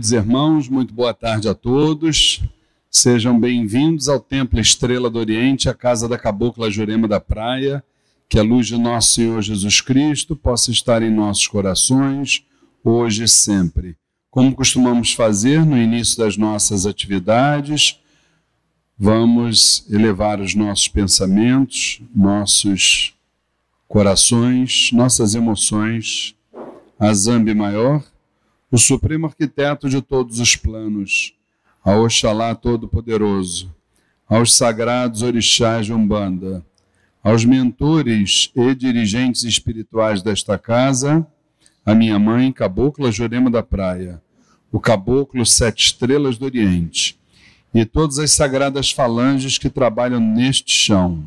Queridos irmãos, muito boa tarde a todos. Sejam bem-vindos ao Templo Estrela do Oriente, a casa da Cabocla Jurema da Praia. Que a luz de nosso Senhor Jesus Cristo possa estar em nossos corações, hoje e sempre. Como costumamos fazer no início das nossas atividades, vamos elevar os nossos pensamentos, nossos corações, nossas emoções a Zambi Maior o supremo arquiteto de todos os planos, ao Oxalá Todo-Poderoso, aos sagrados orixás de Umbanda, aos mentores e dirigentes espirituais desta casa, a minha mãe, Cabocla Jurema da Praia, o Caboclo Sete Estrelas do Oriente, e todas as sagradas falanges que trabalham neste chão,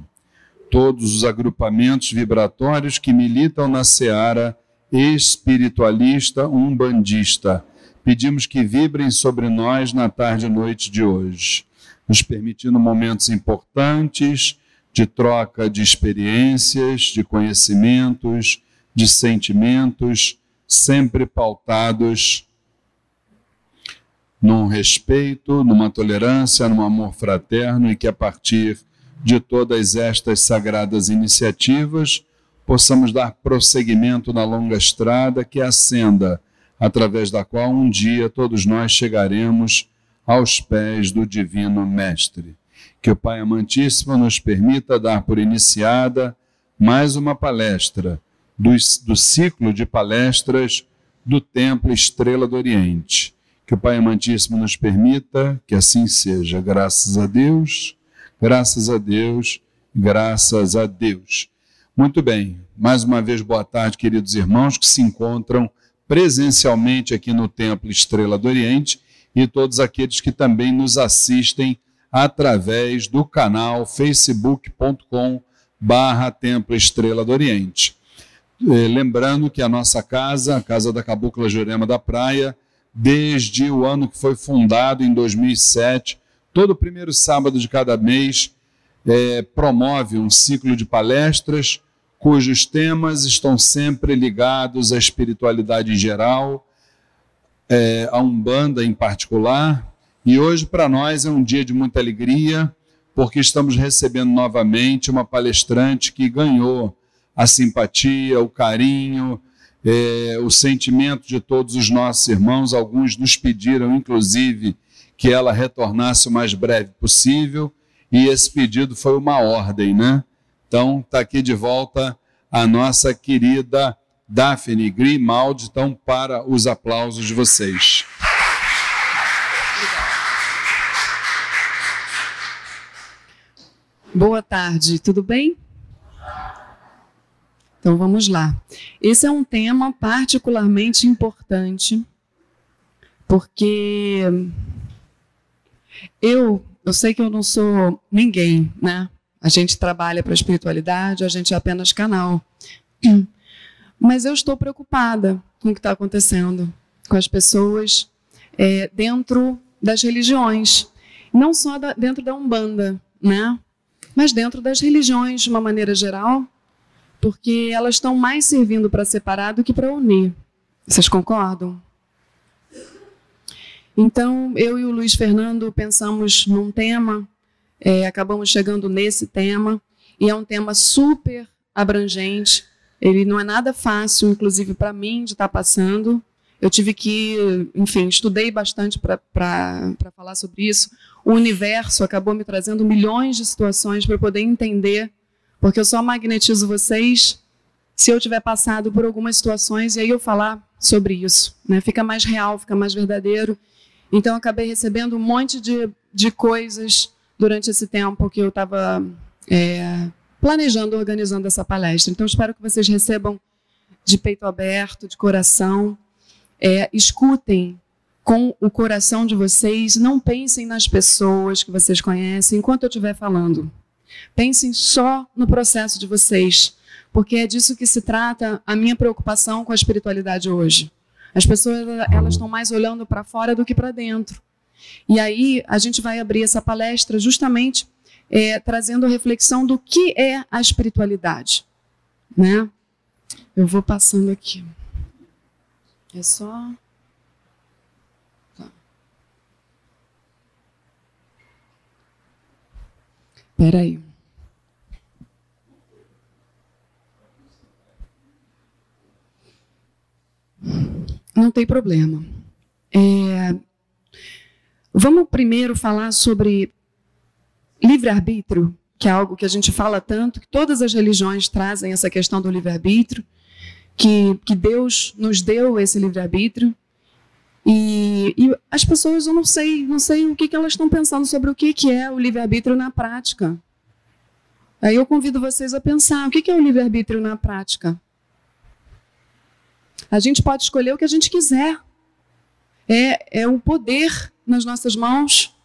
todos os agrupamentos vibratórios que militam na seara espiritualista umbandista. Pedimos que vibrem sobre nós na tarde e noite de hoje, nos permitindo momentos importantes de troca de experiências, de conhecimentos, de sentimentos, sempre pautados num respeito, numa tolerância, num amor fraterno e que a partir de todas estas sagradas iniciativas possamos dar prosseguimento na longa estrada que é a senda através da qual um dia todos nós chegaremos aos pés do Divino Mestre. Que o Pai Amantíssimo nos permita dar por iniciada mais uma palestra do, do ciclo de palestras do Templo Estrela do Oriente. Que o Pai Amantíssimo nos permita que assim seja. Graças a Deus, graças a Deus, graças a Deus. Muito bem, mais uma vez boa tarde, queridos irmãos que se encontram presencialmente aqui no Templo Estrela do Oriente e todos aqueles que também nos assistem através do canal facebook.com barra Templo Estrela do Oriente. Eh, lembrando que a nossa casa, a Casa da Cabocla Jurema da Praia, desde o ano que foi fundado, em 2007, todo primeiro sábado de cada mês, é, promove um ciclo de palestras cujos temas estão sempre ligados à espiritualidade em geral, é, a Umbanda em particular. E hoje, para nós, é um dia de muita alegria, porque estamos recebendo novamente uma palestrante que ganhou a simpatia, o carinho, é, o sentimento de todos os nossos irmãos. Alguns nos pediram, inclusive, que ela retornasse o mais breve possível e esse pedido foi uma ordem, né? Então, está aqui de volta a nossa querida Daphne Grimaldi. Então, para os aplausos de vocês. Boa tarde, tudo bem? Então vamos lá. Esse é um tema particularmente importante, porque eu eu sei que eu não sou ninguém, né? A gente trabalha para a espiritualidade, a gente é apenas canal. Mas eu estou preocupada com o que está acontecendo com as pessoas é, dentro das religiões. Não só da, dentro da Umbanda, né? Mas dentro das religiões, de uma maneira geral, porque elas estão mais servindo para separar do que para unir. Vocês concordam? Então, eu e o Luiz Fernando pensamos num tema, é, acabamos chegando nesse tema, e é um tema super abrangente. Ele não é nada fácil, inclusive para mim, de estar tá passando. Eu tive que, enfim, estudei bastante para falar sobre isso. O universo acabou me trazendo milhões de situações para poder entender, porque eu só magnetizo vocês se eu tiver passado por algumas situações e aí eu falar sobre isso. Né? Fica mais real, fica mais verdadeiro então, acabei recebendo um monte de, de coisas durante esse tempo que eu estava é, planejando, organizando essa palestra. Então, espero que vocês recebam de peito aberto, de coração. É, escutem com o coração de vocês, não pensem nas pessoas que vocês conhecem enquanto eu estiver falando. Pensem só no processo de vocês, porque é disso que se trata a minha preocupação com a espiritualidade hoje. As pessoas elas estão mais olhando para fora do que para dentro. E aí a gente vai abrir essa palestra justamente é, trazendo a reflexão do que é a espiritualidade. Né? Eu vou passando aqui. É só. Tá. Peraí. Não tem problema. É, vamos primeiro falar sobre livre-arbítrio, que é algo que a gente fala tanto, que todas as religiões trazem essa questão do livre-arbítrio, que, que Deus nos deu esse livre-arbítrio. E, e, as pessoas, eu não sei, não sei o que, que elas estão pensando sobre o que, que é o livre-arbítrio na prática. Aí eu convido vocês a pensar, o que, que é o livre-arbítrio na prática? A gente pode escolher o que a gente quiser. É, é o poder nas nossas mãos.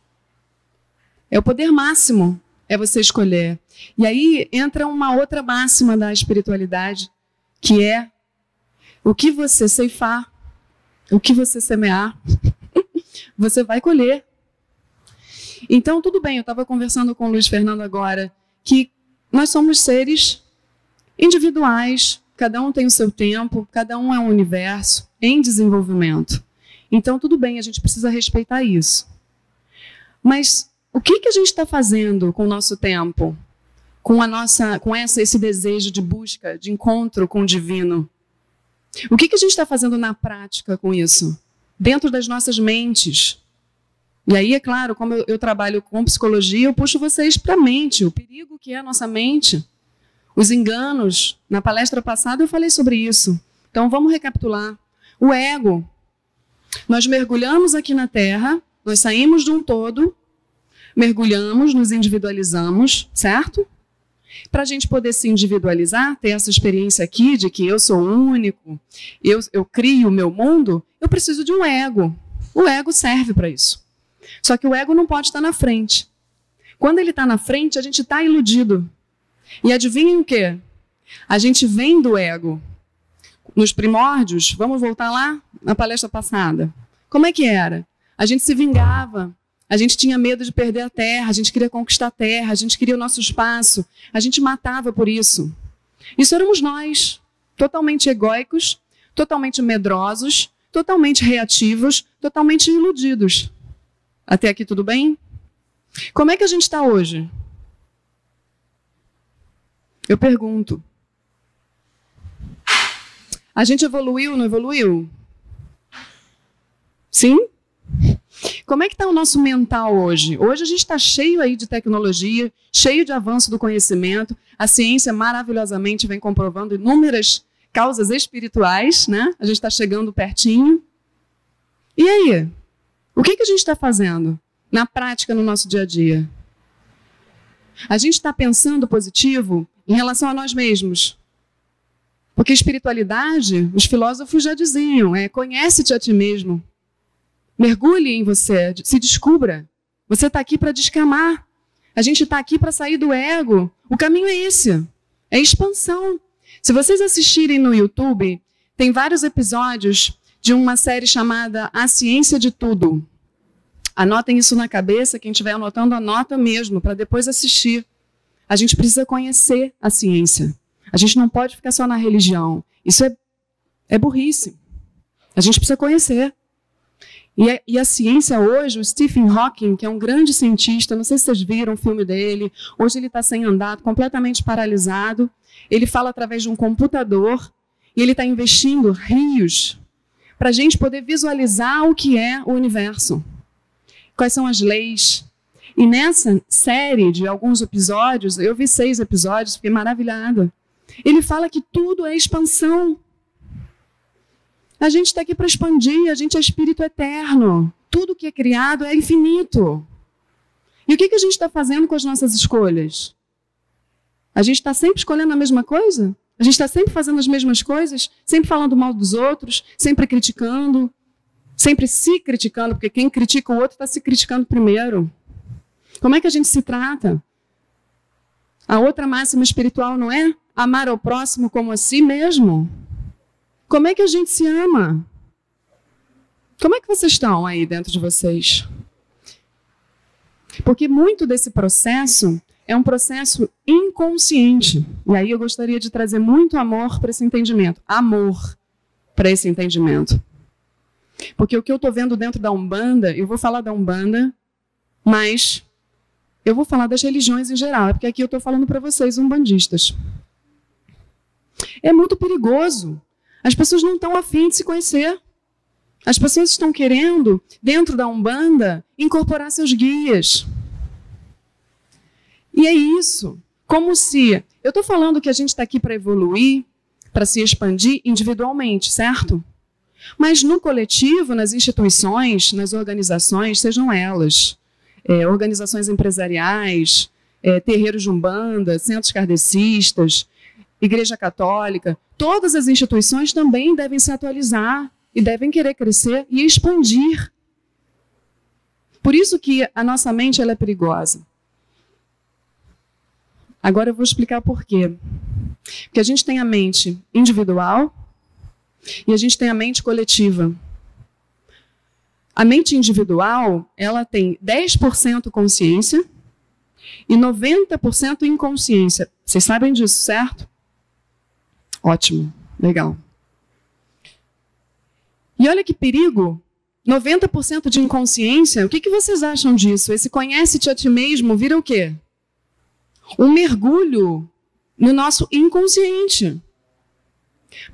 É o poder máximo, é você escolher. E aí entra uma outra máxima da espiritualidade, que é o que você ceifar, o que você semear, você vai colher. Então, tudo bem, eu estava conversando com o Luiz Fernando agora, que nós somos seres individuais, cada um tem o seu tempo, cada um é um universo em desenvolvimento. Então, tudo bem, a gente precisa respeitar isso. Mas o que, que a gente está fazendo com o nosso tempo? Com, a nossa, com essa, esse desejo de busca, de encontro com o divino? O que, que a gente está fazendo na prática com isso? Dentro das nossas mentes. E aí, é claro, como eu, eu trabalho com psicologia, eu puxo vocês para a mente, o perigo que é a nossa mente os enganos. Na palestra passada eu falei sobre isso. Então vamos recapitular. O ego. Nós mergulhamos aqui na Terra, nós saímos de um todo, mergulhamos, nos individualizamos, certo? Para a gente poder se individualizar, ter essa experiência aqui de que eu sou único, eu, eu crio o meu mundo, eu preciso de um ego. O ego serve para isso. Só que o ego não pode estar na frente. Quando ele está na frente, a gente está iludido. E adivinhem o quê? A gente vem do ego. Nos primórdios, vamos voltar lá na palestra passada. Como é que era? A gente se vingava, a gente tinha medo de perder a terra, a gente queria conquistar a terra, a gente queria o nosso espaço, a gente matava por isso. Isso éramos nós, totalmente egóicos, totalmente medrosos, totalmente reativos, totalmente iludidos. Até aqui tudo bem? Como é que a gente está hoje? Eu pergunto. A gente evoluiu, não evoluiu? Sim? Como é que está o nosso mental hoje? Hoje a gente está cheio aí de tecnologia, cheio de avanço do conhecimento. A ciência maravilhosamente vem comprovando inúmeras causas espirituais, né? A gente está chegando pertinho. E aí? O que, que a gente está fazendo na prática no nosso dia a dia? A gente está pensando positivo em relação a nós mesmos. Porque espiritualidade, os filósofos já diziam, é conhece-te a ti mesmo. Mergulhe em você, se descubra. Você está aqui para descamar. A gente está aqui para sair do ego. O caminho é esse. É expansão. Se vocês assistirem no YouTube, tem vários episódios de uma série chamada A Ciência de Tudo. Anotem isso na cabeça, quem estiver anotando, anota mesmo, para depois assistir. A gente precisa conhecer a ciência. A gente não pode ficar só na religião. Isso é, é burrice. A gente precisa conhecer. E a, e a, ciência hoje, o Stephen Hawking, que é um grande cientista, não sei se vocês viram o filme dele, hoje ele está sem andar, completamente paralisado. Ele fala através de um computador e ele está investindo rios para a gente poder visualizar o que é o universo. Quais são as leis, e nessa série de alguns episódios, eu vi seis episódios, fiquei maravilhada. Ele fala que tudo é expansão. A gente está aqui para expandir, a gente é espírito eterno. Tudo que é criado é infinito. E o que, que a gente está fazendo com as nossas escolhas? A gente está sempre escolhendo a mesma coisa? A gente está sempre fazendo as mesmas coisas? Sempre falando mal dos outros? Sempre criticando? Sempre se criticando? Porque quem critica o outro está se criticando primeiro. Como é que a gente se trata? A outra máxima espiritual não é amar ao próximo como a si mesmo? Como é que a gente se ama? Como é que vocês estão aí dentro de vocês? Porque muito desse processo é um processo inconsciente. E aí eu gostaria de trazer muito amor para esse entendimento. Amor para esse entendimento. Porque o que eu estou vendo dentro da Umbanda, eu vou falar da Umbanda, mas Eu vou falar das religiões em geral, porque aqui eu estou falando para vocês, umbandistas. É muito perigoso. As pessoas não estão afim de se conhecer. As pessoas estão querendo, dentro da Umbanda, incorporar seus guias. E é isso. Como se. Eu estou falando que a gente está aqui para evoluir, para se expandir individualmente, certo? Mas no coletivo, nas instituições, nas organizações, sejam elas é, organizações empresariais, é, terreiros de umbanda, centros kardecistas, igreja católica, todas as instituições também devem se atualizar e devem querer crescer e expandir. Por isso que a nossa mente ela é perigosa. Agora eu vou explicar por quê. Porque a gente tem a mente individual e a gente tem a mente coletiva. A mente individual, ela tem 10% consciência e 90% inconsciência. Vocês sabem disso, certo? Ótimo, legal. E olha que perigo. 90% de inconsciência, o que, que vocês acham disso? Esse conhece-te a ti mesmo vira o quê? Um mergulho no nosso inconsciente.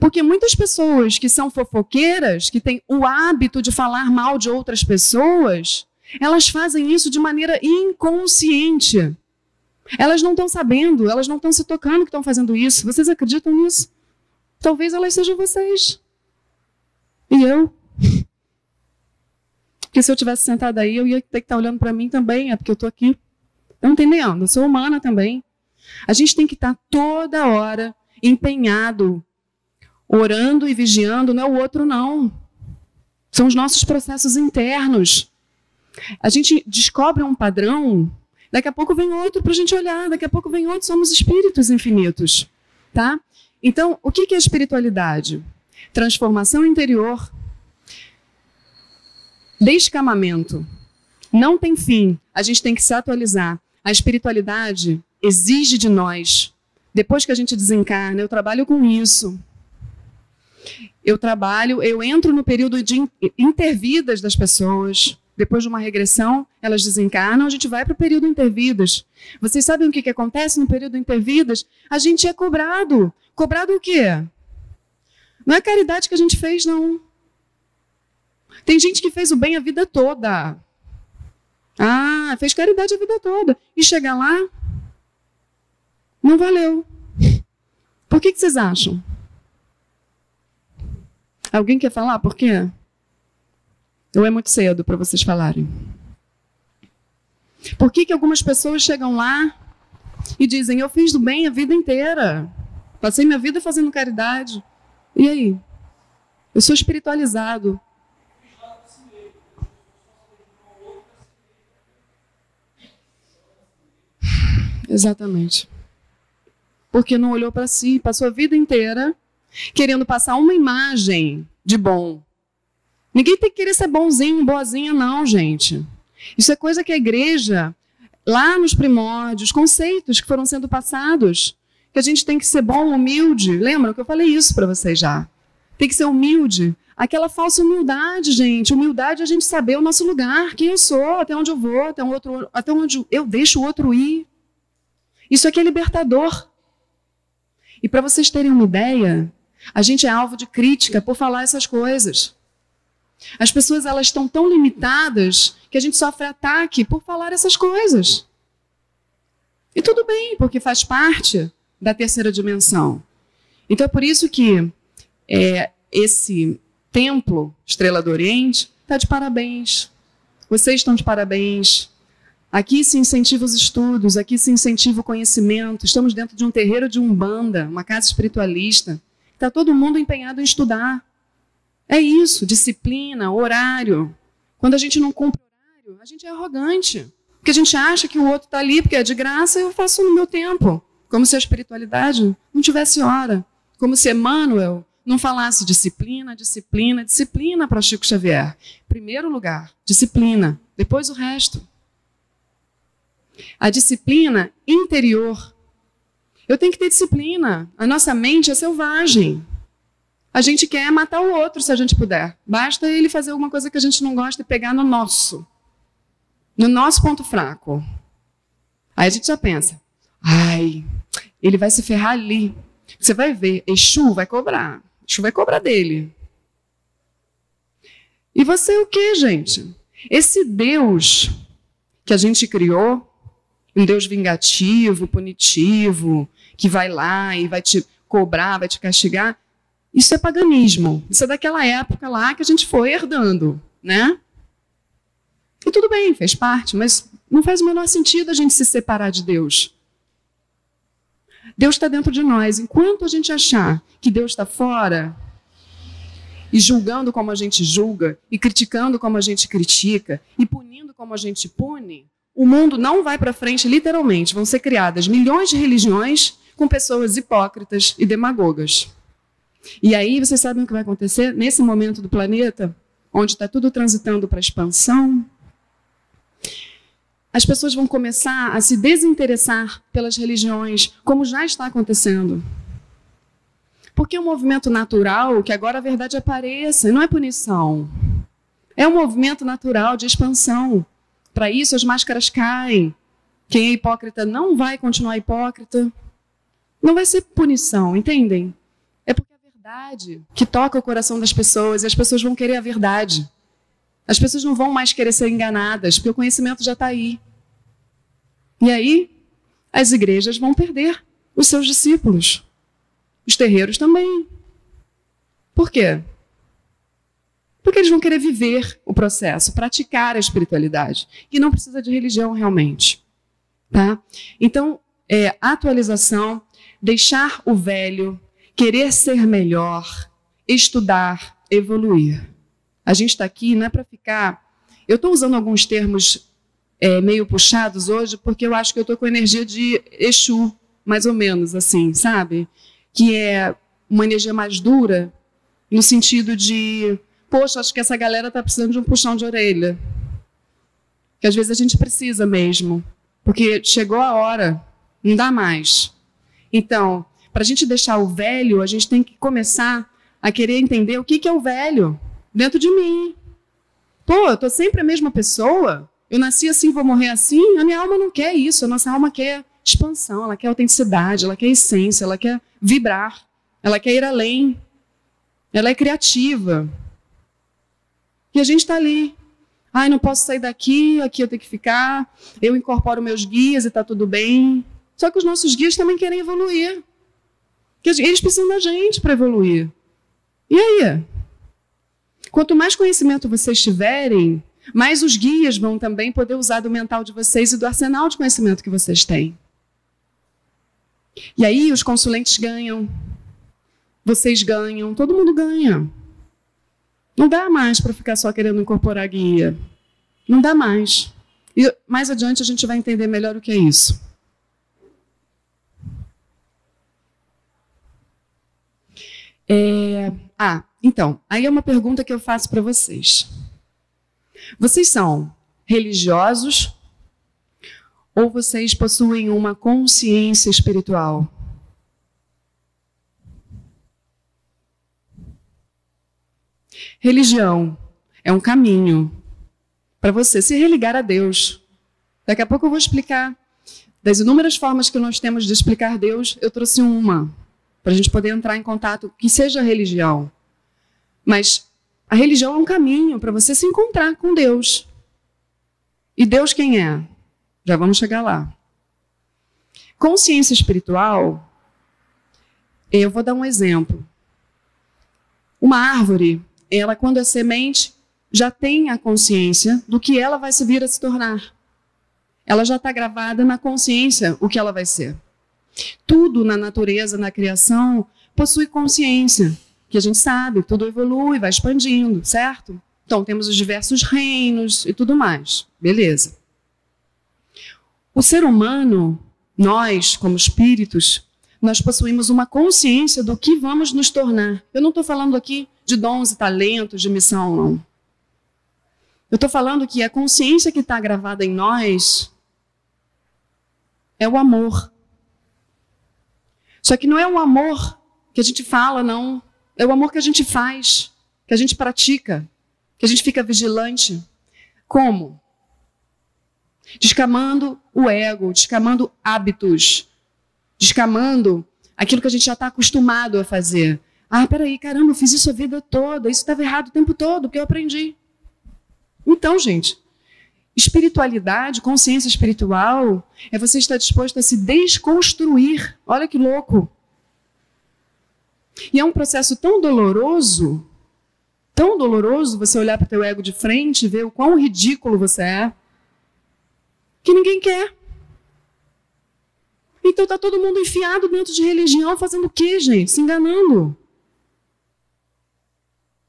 Porque muitas pessoas que são fofoqueiras, que têm o hábito de falar mal de outras pessoas, elas fazem isso de maneira inconsciente. Elas não estão sabendo, elas não estão se tocando que estão fazendo isso. Vocês acreditam nisso? Talvez elas sejam vocês. E eu? Porque se eu tivesse sentada aí, eu ia ter que estar olhando para mim também, é porque eu estou aqui. Estão entendendo? Eu sou humana também. A gente tem que estar toda hora empenhado orando e vigiando, não é o outro, não. São os nossos processos internos. A gente descobre um padrão, daqui a pouco vem outro para a gente olhar, daqui a pouco vem outro, somos espíritos infinitos. Tá? Então, o que é espiritualidade? Transformação interior, descamamento. Não tem fim, a gente tem que se atualizar. A espiritualidade exige de nós, depois que a gente desencarna, eu trabalho com isso, eu trabalho, eu entro no período de intervidas das pessoas. Depois de uma regressão, elas desencarnam, a gente vai para o período intervidas. Vocês sabem o que, que acontece no período intervidas? A gente é cobrado. Cobrado o quê? Não é caridade que a gente fez, não. Tem gente que fez o bem a vida toda. Ah, fez caridade a vida toda. E chegar lá, não valeu. Por que, que vocês acham? Alguém quer falar por quê? Ou é muito cedo para vocês falarem? Por que, que algumas pessoas chegam lá e dizem: Eu fiz do bem a vida inteira, passei minha vida fazendo caridade. E aí? Eu sou espiritualizado. Exatamente. Porque não olhou para si, passou a vida inteira querendo passar uma imagem de bom. Ninguém tem que querer ser bonzinho, boazinha, não, gente. Isso é coisa que a igreja, lá nos primórdios, conceitos que foram sendo passados, que a gente tem que ser bom, humilde. Lembram que eu falei isso para vocês já? Tem que ser humilde. Aquela falsa humildade, gente. Humildade é a gente saber o nosso lugar, quem eu sou, até onde eu vou, até, um outro, até onde eu deixo o outro ir. Isso aqui é libertador. E para vocês terem uma ideia, a gente é alvo de crítica por falar essas coisas. As pessoas elas estão tão limitadas que a gente sofre ataque por falar essas coisas. E tudo bem, porque faz parte da terceira dimensão. Então é por isso que é, esse templo Estrela do Oriente está de parabéns. Vocês estão de parabéns. Aqui se incentiva os estudos, aqui se incentiva o conhecimento. Estamos dentro de um terreiro de umbanda, uma casa espiritualista. Está todo mundo empenhado em estudar. É isso, disciplina, horário. Quando a gente não cumpre horário, a gente é arrogante. Porque a gente acha que o outro está ali porque é de graça, eu faço no meu tempo. Como se a espiritualidade não tivesse hora. Como se Emmanuel não falasse disciplina, disciplina, disciplina para Chico Xavier. Primeiro lugar, disciplina. Depois o resto. A disciplina interior eu tenho que ter disciplina. A nossa mente é selvagem. A gente quer matar o outro se a gente puder. Basta ele fazer alguma coisa que a gente não gosta e pegar no nosso. No nosso ponto fraco. Aí a gente já pensa, ai, ele vai se ferrar ali. Você vai ver, Exu vai cobrar. Exu vai cobrar dele. E você o que, gente? Esse Deus que a gente criou, um Deus vingativo, punitivo, que vai lá e vai te cobrar, vai te castigar, isso é paganismo. Isso é daquela época lá que a gente foi herdando, né? E tudo bem, fez parte, mas não faz o menor sentido a gente se separar de Deus. Deus está dentro de nós. Enquanto a gente achar que Deus está fora, e julgando como a gente julga, e criticando como a gente critica, e punindo como a gente pune, o mundo não vai para frente literalmente. Vão ser criadas milhões de religiões com pessoas hipócritas e demagogas. E aí vocês sabem o que vai acontecer nesse momento do planeta, onde está tudo transitando para expansão? As pessoas vão começar a se desinteressar pelas religiões, como já está acontecendo. Porque é um movimento natural que agora a verdade apareça, não é punição. É um movimento natural de expansão. Para isso, as máscaras caem. Quem é hipócrita não vai continuar hipócrita. Não vai ser punição, entendem? É porque é a verdade que toca o coração das pessoas e as pessoas vão querer a verdade. As pessoas não vão mais querer ser enganadas, porque o conhecimento já está aí. E aí, as igrejas vão perder os seus discípulos. Os terreiros também. Por quê? Porque eles vão querer viver o processo, praticar a espiritualidade. E não precisa de religião realmente. Tá? Então, é, atualização, deixar o velho, querer ser melhor, estudar, evoluir. A gente está aqui não é para ficar. Eu estou usando alguns termos é, meio puxados hoje porque eu acho que eu estou com energia de Exu, mais ou menos assim, sabe? Que é uma energia mais dura, no sentido de, poxa, acho que essa galera está precisando de um puxão de orelha. Que às vezes a gente precisa mesmo, porque chegou a hora, não dá mais. Então, para a gente deixar o velho, a gente tem que começar a querer entender o que, que é o velho dentro de mim. Pô, eu tô sempre a mesma pessoa. Eu nasci assim, vou morrer assim. A minha alma não quer isso. A nossa alma quer expansão, ela quer autenticidade, ela quer essência, ela quer vibrar, ela quer ir além. Ela é criativa. E a gente está ali. Ai, não posso sair daqui, aqui eu tenho que ficar. Eu incorporo meus guias e está tudo bem. Só que os nossos guias também querem evoluir. Eles precisam da gente para evoluir. E aí? Quanto mais conhecimento vocês tiverem, mais os guias vão também poder usar do mental de vocês e do arsenal de conhecimento que vocês têm. E aí os consulentes ganham, vocês ganham, todo mundo ganha. Não dá mais para ficar só querendo incorporar guia. Não dá mais. E mais adiante a gente vai entender melhor o que é isso. É... Ah, então, aí é uma pergunta que eu faço para vocês. Vocês são religiosos ou vocês possuem uma consciência espiritual? Religião é um caminho para você se religar a Deus. Daqui a pouco eu vou explicar. Das inúmeras formas que nós temos de explicar Deus, eu trouxe uma, para a gente poder entrar em contato, que seja religião. Mas a religião é um caminho para você se encontrar com Deus. E Deus quem é? Já vamos chegar lá. Consciência espiritual, eu vou dar um exemplo. Uma árvore, ela quando é semente, já tem a consciência do que ela vai se vir a se tornar. Ela já está gravada na consciência o que ela vai ser. Tudo na natureza, na criação, possui consciência que a gente sabe, tudo evolui, vai expandindo, certo? Então, temos os diversos reinos e tudo mais. Beleza. O ser humano, nós, como espíritos, nós possuímos uma consciência do que vamos nos tornar. Eu não estou falando aqui de dons e talentos, de missão, não. Eu estou falando que a consciência que está gravada em nós é o amor. Só que não é um amor que a gente fala, não. É o amor que a gente faz, que a gente pratica, que a gente fica vigilante. Como? descamando o ego, descamando hábitos, descamando aquilo que a gente já está acostumado a fazer. Ah, peraí, caramba, eu fiz isso a vida toda, isso estava errado o tempo todo, porque eu aprendi. Então, gente, espiritualidade, consciência espiritual, é você estar disposto a se desconstruir. Olha que louco. E é um processo tão doloroso, tão doloroso você olhar para o teu ego de frente e ver o quão ridículo você é, que ninguém quer. Então está todo mundo enfiado dentro de religião, fazendo o quê, gente? Se enganando.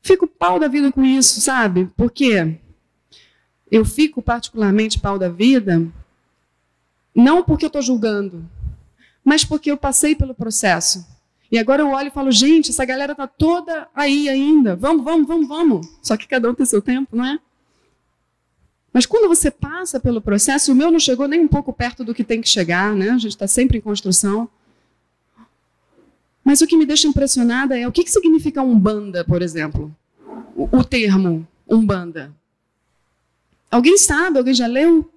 Fico pau da vida com isso, sabe? Porque eu fico particularmente pau da vida, não porque eu estou julgando, mas porque eu passei pelo processo. E agora eu olho e falo, gente, essa galera está toda aí ainda. Vamos, vamos, vamos, vamos. Só que cada um tem seu tempo, não é? Mas quando você passa pelo processo, o meu não chegou nem um pouco perto do que tem que chegar, né? A gente está sempre em construção. Mas o que me deixa impressionada é o que, que significa umbanda, por exemplo. O, o termo umbanda. Alguém sabe? Alguém já leu?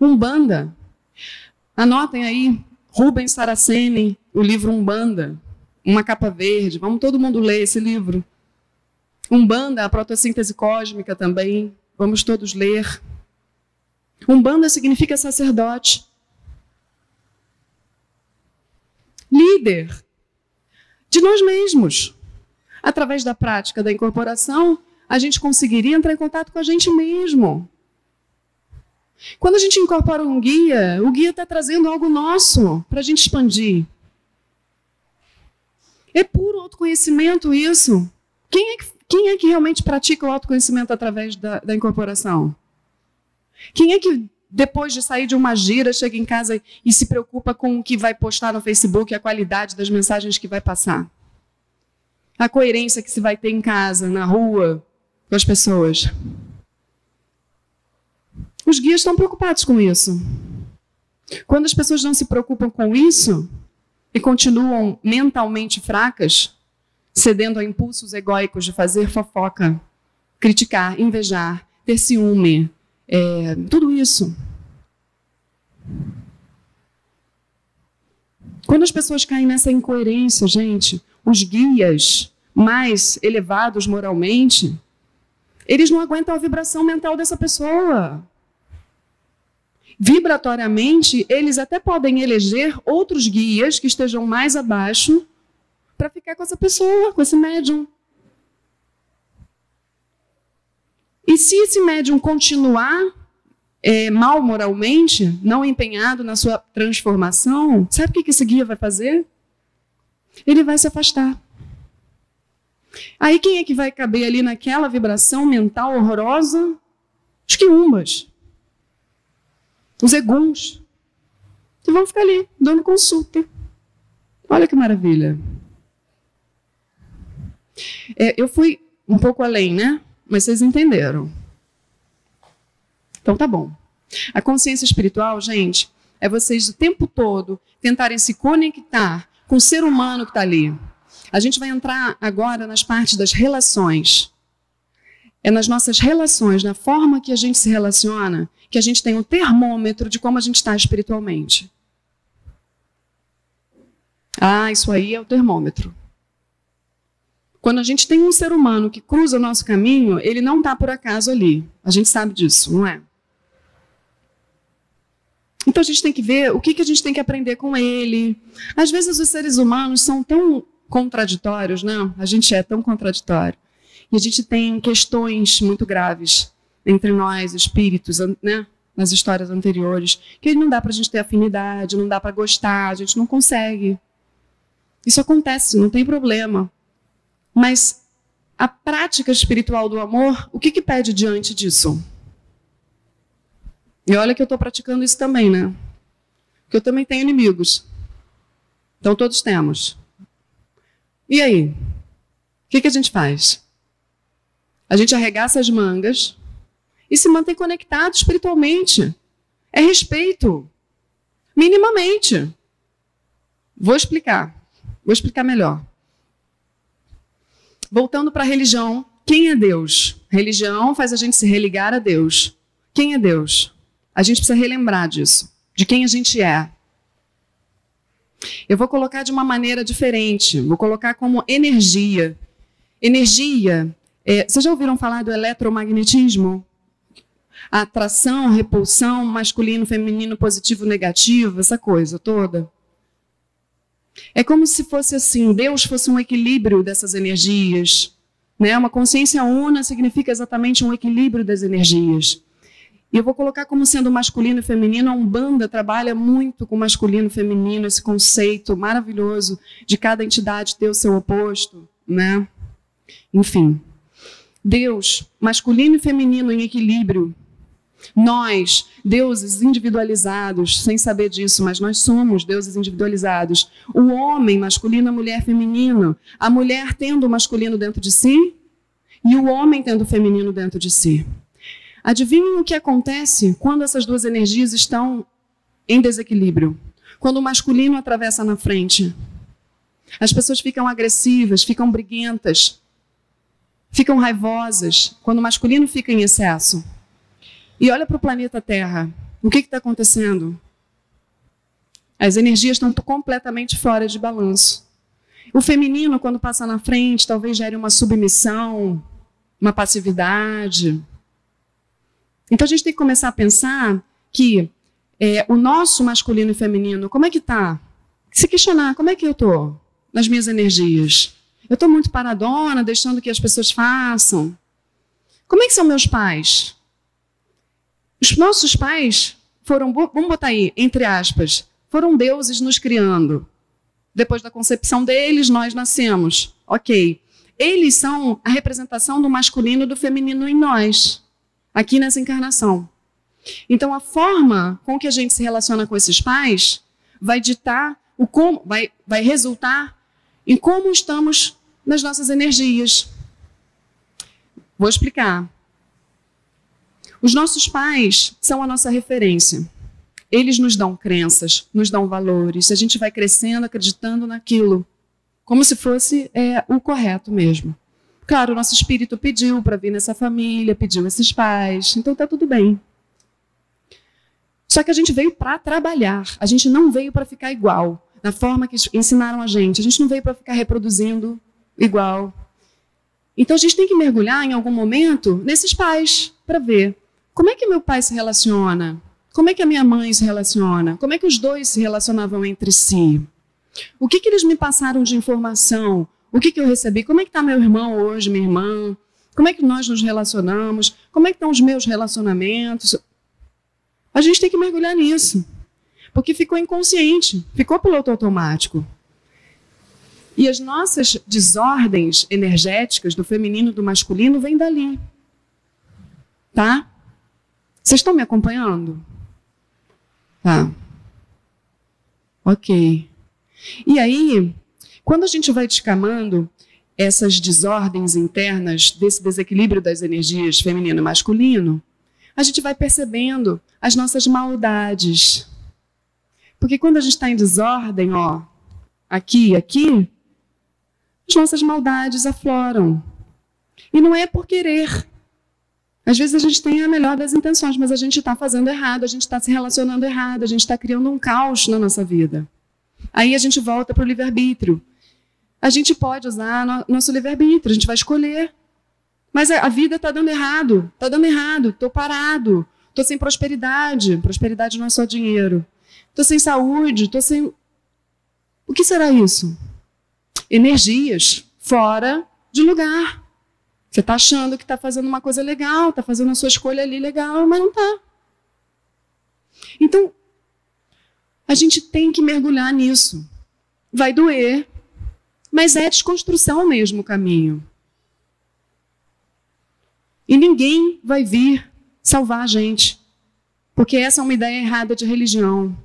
Umbanda. Anotem aí, Rubens Saraceni, o livro Umbanda, uma capa verde. Vamos todo mundo ler esse livro. Umbanda, a protossíntese cósmica também. Vamos todos ler. Umbanda significa sacerdote. Líder de nós mesmos. Através da prática da incorporação, a gente conseguiria entrar em contato com a gente mesmo. Quando a gente incorpora um guia, o guia está trazendo algo nosso para a gente expandir. É puro autoconhecimento isso. Quem é que quem é que realmente pratica o autoconhecimento através da, da incorporação? Quem é que, depois de sair de uma gira, chega em casa e se preocupa com o que vai postar no Facebook a qualidade das mensagens que vai passar? A coerência que se vai ter em casa, na rua, com as pessoas. Os guias estão preocupados com isso. Quando as pessoas não se preocupam com isso e continuam mentalmente fracas, cedendo a impulsos egóicos de fazer fofoca, criticar, invejar, ter ciúme, é, tudo isso. Quando as pessoas caem nessa incoerência, gente, os guias mais elevados moralmente, eles não aguentam a vibração mental dessa pessoa. Vibratoriamente, eles até podem eleger outros guias que estejam mais abaixo para ficar com essa pessoa, com esse médium. E se esse médium continuar é, mal moralmente, não empenhado na sua transformação, sabe o que esse guia vai fazer? Ele vai se afastar. Aí quem é que vai caber ali naquela vibração mental horrorosa? Os quiumbas. Os eguns. Que vão ficar ali, dando consulta. Olha que maravilha. É, eu fui um pouco além, né? Mas vocês entenderam. Então tá bom. A consciência espiritual, gente, é vocês o tempo todo tentarem se conectar com o ser humano que está ali. A gente vai entrar agora nas partes das relações. É nas nossas relações, na forma que a gente se relaciona, que a gente tem um termômetro de como a gente está espiritualmente. Ah, isso aí é o termômetro. Quando a gente tem um ser humano que cruza o nosso caminho, ele não está por acaso ali. A gente sabe disso, não é? Então a gente tem que ver o que, que a gente tem que aprender com ele. Às vezes os seres humanos são tão contraditórios, não? A gente é tão contraditório. E a gente tem questões muito graves entre nós, espíritos, né? Nas histórias anteriores, que não dá para a gente ter afinidade, não dá para gostar, a gente não consegue. Isso acontece, não tem problema. Mas a prática espiritual do amor, o que, que pede diante disso? E olha que eu estou praticando isso também, né? Porque eu também tenho inimigos. Então todos temos. E aí? O que, que a gente faz? A gente arregaça as mangas e se mantém conectado espiritualmente. É respeito. Minimamente. Vou explicar. Vou explicar melhor. Voltando para a religião, quem é Deus? Religião faz a gente se religar a Deus. Quem é Deus? A gente precisa relembrar disso, de quem a gente é. Eu vou colocar de uma maneira diferente, vou colocar como energia. Energia, é, vocês já ouviram falar do eletromagnetismo? A atração, repulsão, masculino, feminino, positivo, negativo, essa coisa toda. É como se fosse assim, Deus fosse um equilíbrio dessas energias. Né? Uma consciência una significa exatamente um equilíbrio das energias. E eu vou colocar como sendo masculino e feminino, a Umbanda trabalha muito com masculino e feminino, esse conceito maravilhoso de cada entidade ter o seu oposto, né? Enfim. Deus, masculino e feminino em equilíbrio. Nós, deuses individualizados, sem saber disso, mas nós somos deuses individualizados. O homem, masculino, a mulher, feminino. A mulher tendo o masculino dentro de si e o homem tendo o feminino dentro de si. Adivinhem o que acontece quando essas duas energias estão em desequilíbrio? Quando o masculino atravessa na frente. As pessoas ficam agressivas, ficam briguentas, ficam raivosas, quando o masculino fica em excesso. E olha para o planeta Terra. O que está acontecendo? As energias estão completamente fora de balanço. O feminino, quando passa na frente, talvez gere uma submissão, uma passividade, então a gente tem que começar a pensar que é, o nosso masculino e feminino, como é que está? Se questionar, como é que eu estou nas minhas energias? Eu estou muito paradona, deixando que as pessoas façam. Como é que são meus pais? Os nossos pais foram, vamos botar aí, entre aspas, foram deuses nos criando. Depois da concepção deles, nós nascemos. Ok. Eles são a representação do masculino e do feminino em nós aqui nessa encarnação. Então, a forma com que a gente se relaciona com esses pais vai ditar o como, vai, vai resultar em como estamos nas nossas energias. Vou explicar. Os nossos pais são a nossa referência. Eles nos dão crenças, nos dão valores. A gente vai crescendo acreditando naquilo, como se fosse é, o correto mesmo. Claro, o nosso espírito pediu para vir nessa família, pediu esses pais, então está tudo bem. Só que a gente veio para trabalhar, a gente não veio para ficar igual, na forma que ensinaram a gente, a gente não veio para ficar reproduzindo igual. Então a gente tem que mergulhar em algum momento nesses pais para ver como é que meu pai se relaciona, como é que a minha mãe se relaciona, como é que os dois se relacionavam entre si. O que, que eles me passaram de informação? O que, que eu recebi? Como é que está meu irmão hoje, minha irmã? Como é que nós nos relacionamos? Como é que estão os meus relacionamentos? A gente tem que mergulhar nisso. Porque ficou inconsciente, ficou piloto automático. E as nossas desordens energéticas do feminino e do masculino vêm dali. Tá? Vocês estão me acompanhando? Tá. Ok. E aí, quando a gente vai descamando essas desordens internas desse desequilíbrio das energias feminino e masculino, a gente vai percebendo as nossas maldades. Porque quando a gente está em desordem, ó, aqui e aqui, as nossas maldades afloram. E não é por querer. Às vezes a gente tem a melhor das intenções, mas a gente está fazendo errado, a gente está se relacionando errado, a gente está criando um caos na nossa vida. Aí a gente volta para o livre-arbítrio a gente pode usar no, nosso livre-arbítrio, a gente vai escolher. Mas a, a vida está dando errado, está dando errado, estou parado, estou sem prosperidade. Prosperidade não é só dinheiro. Estou sem saúde, estou sem. O que será isso? Energias fora de lugar. Você está achando que está fazendo uma coisa legal, está fazendo a sua escolha ali legal, mas não está. Então, a gente tem que mergulhar nisso. Vai doer, mas é desconstrução mesmo o caminho. E ninguém vai vir salvar a gente, porque essa é uma ideia errada de religião.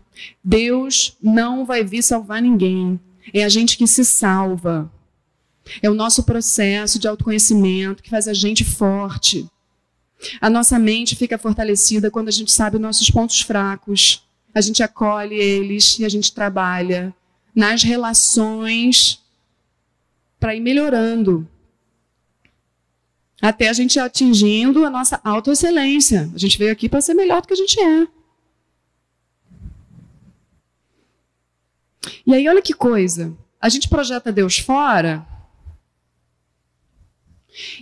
Deus não vai vir salvar ninguém. É a gente que se salva. É o nosso processo de autoconhecimento que faz a gente forte. A nossa mente fica fortalecida quando a gente sabe nossos pontos fracos. A gente acolhe eles e a gente trabalha nas relações para ir melhorando. Até a gente atingindo a nossa autoexcelência. A gente veio aqui para ser melhor do que a gente é. E aí, olha que coisa. A gente projeta Deus fora.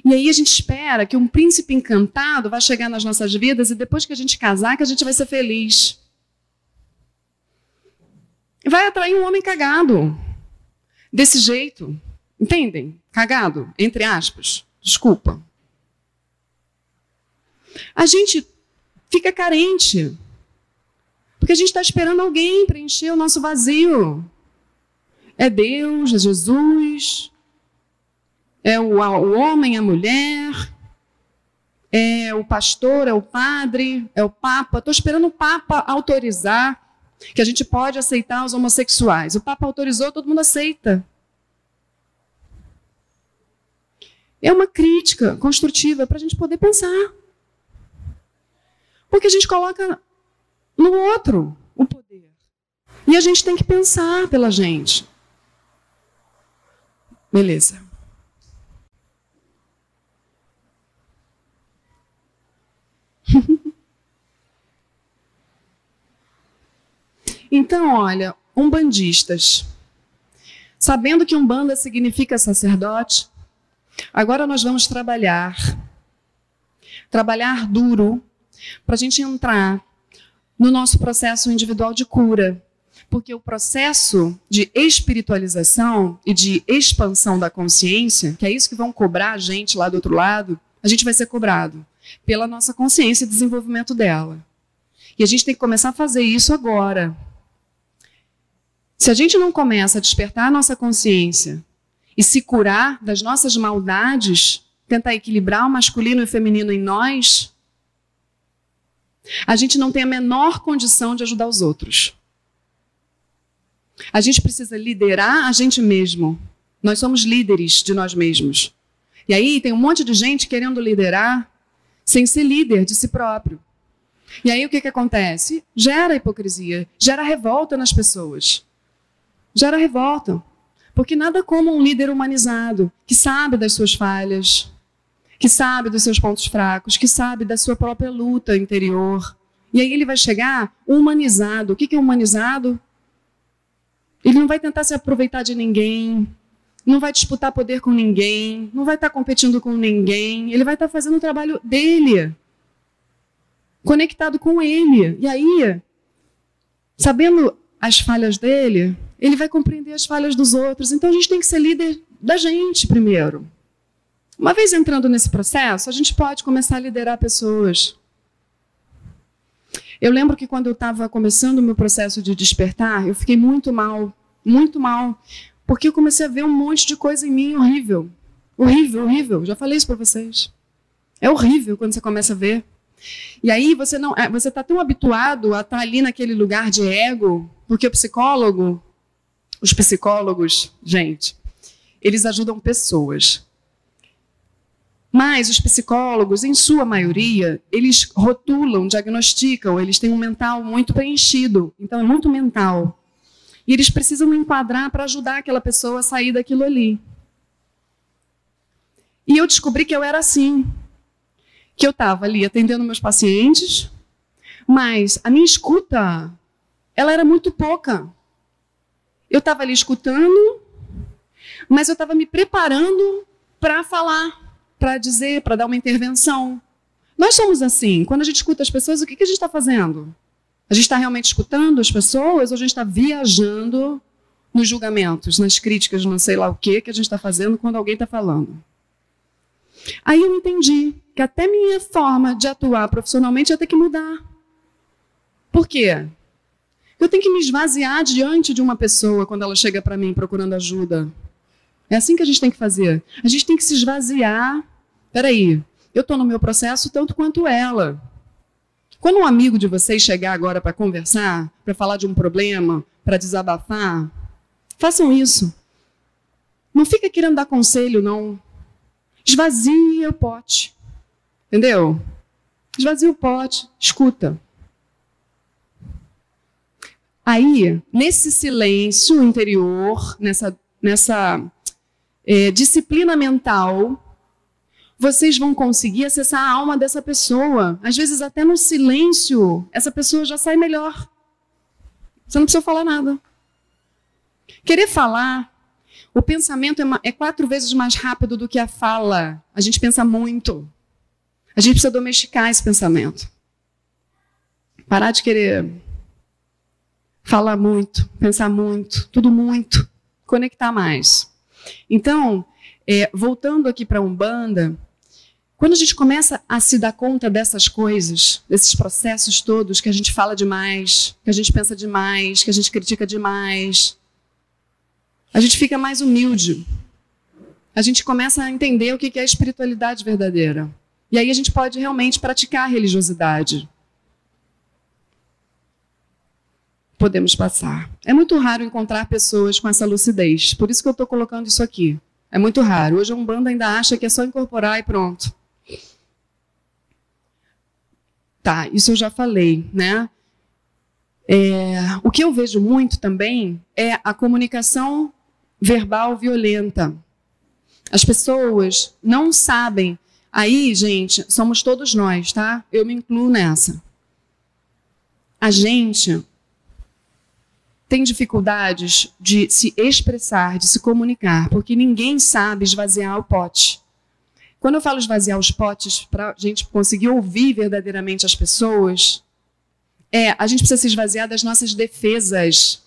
E aí a gente espera que um príncipe encantado vá chegar nas nossas vidas e depois que a gente casar, que a gente vai ser feliz. Vai atrair um homem cagado. Desse jeito. Entendem? Cagado, entre aspas. Desculpa. A gente fica carente. Porque a gente está esperando alguém preencher o nosso vazio. É Deus, é Jesus, é o, o homem, a mulher, é o pastor, é o padre, é o papa. Estou esperando o papa autorizar que a gente pode aceitar os homossexuais. O papa autorizou, todo mundo aceita. É uma crítica construtiva para a gente poder pensar. Porque a gente coloca no outro o poder. E a gente tem que pensar pela gente. Beleza. então, olha, umbandistas. Sabendo que umbanda significa sacerdote, agora nós vamos trabalhar. Trabalhar duro para a gente entrar no nosso processo individual de cura. Porque o processo de espiritualização e de expansão da consciência, que é isso que vão cobrar a gente lá do outro lado, a gente vai ser cobrado pela nossa consciência e desenvolvimento dela. E a gente tem que começar a fazer isso agora. Se a gente não começa a despertar a nossa consciência e se curar das nossas maldades, tentar equilibrar o masculino e o feminino em nós, a gente não tem a menor condição de ajudar os outros. A gente precisa liderar a gente mesmo. Nós somos líderes de nós mesmos. E aí tem um monte de gente querendo liderar sem ser líder de si próprio. E aí o que, que acontece? Gera hipocrisia, gera revolta nas pessoas. Gera revolta. Porque nada como um líder humanizado, que sabe das suas falhas, que sabe dos seus pontos fracos, que sabe da sua própria luta interior. E aí ele vai chegar humanizado. O que é humanizado? Ele não vai tentar se aproveitar de ninguém, não vai disputar poder com ninguém, não vai estar competindo com ninguém. Ele vai estar fazendo o trabalho dele, conectado com ele. E aí, sabendo as falhas dele, ele vai compreender as falhas dos outros. Então a gente tem que ser líder da gente primeiro. Uma vez entrando nesse processo, a gente pode começar a liderar pessoas. Eu lembro que quando eu estava começando o meu processo de despertar, eu fiquei muito mal, muito mal, porque eu comecei a ver um monte de coisa em mim horrível. Horrível, horrível. Já falei isso para vocês. É horrível quando você começa a ver. E aí você não, é, você está tão habituado a estar tá ali naquele lugar de ego, porque o psicólogo, os psicólogos, gente, eles ajudam pessoas. Mas os psicólogos, em sua maioria, eles rotulam, diagnosticam, eles têm um mental muito preenchido. Então é muito mental. E eles precisam enquadrar para ajudar aquela pessoa a sair daquilo ali. E eu descobri que eu era assim. Que eu estava ali atendendo meus pacientes, mas a minha escuta, ela era muito pouca. Eu estava ali escutando, mas eu estava me preparando para falar para dizer, para dar uma intervenção. Nós somos assim. Quando a gente escuta as pessoas, o que, que a gente está fazendo? A gente está realmente escutando as pessoas ou a gente está viajando nos julgamentos, nas críticas, não sei lá o que que a gente está fazendo quando alguém está falando? Aí eu entendi que até minha forma de atuar profissionalmente ia ter que mudar. Por quê? Eu tenho que me esvaziar diante de uma pessoa quando ela chega para mim procurando ajuda. É assim que a gente tem que fazer. A gente tem que se esvaziar. Peraí, eu estou no meu processo tanto quanto ela. Quando um amigo de vocês chegar agora para conversar, para falar de um problema, para desabafar, façam isso. Não fica querendo dar conselho, não. Esvazia o pote. Entendeu? Esvazia o pote, escuta. Aí, nesse silêncio interior, nessa, nessa é, disciplina mental, vocês vão conseguir acessar a alma dessa pessoa. Às vezes, até no silêncio, essa pessoa já sai melhor. Você não precisa falar nada. Querer falar, o pensamento é, é quatro vezes mais rápido do que a fala. A gente pensa muito. A gente precisa domesticar esse pensamento. Parar de querer falar muito, pensar muito, tudo muito, conectar mais. Então, é, voltando aqui para a Umbanda, quando a gente começa a se dar conta dessas coisas, desses processos todos, que a gente fala demais, que a gente pensa demais, que a gente critica demais, a gente fica mais humilde. A gente começa a entender o que é a espiritualidade verdadeira. E aí a gente pode realmente praticar a religiosidade. Podemos passar. É muito raro encontrar pessoas com essa lucidez. Por isso que eu estou colocando isso aqui. É muito raro. Hoje a Umbanda ainda acha que é só incorporar e pronto. Tá, isso eu já falei, né? É, o que eu vejo muito também é a comunicação verbal violenta. As pessoas não sabem. Aí, gente, somos todos nós, tá? Eu me incluo nessa. A gente tem dificuldades de se expressar, de se comunicar, porque ninguém sabe esvaziar o pote. Quando eu falo esvaziar os potes para a gente conseguir ouvir verdadeiramente as pessoas, é a gente precisa se esvaziar das nossas defesas.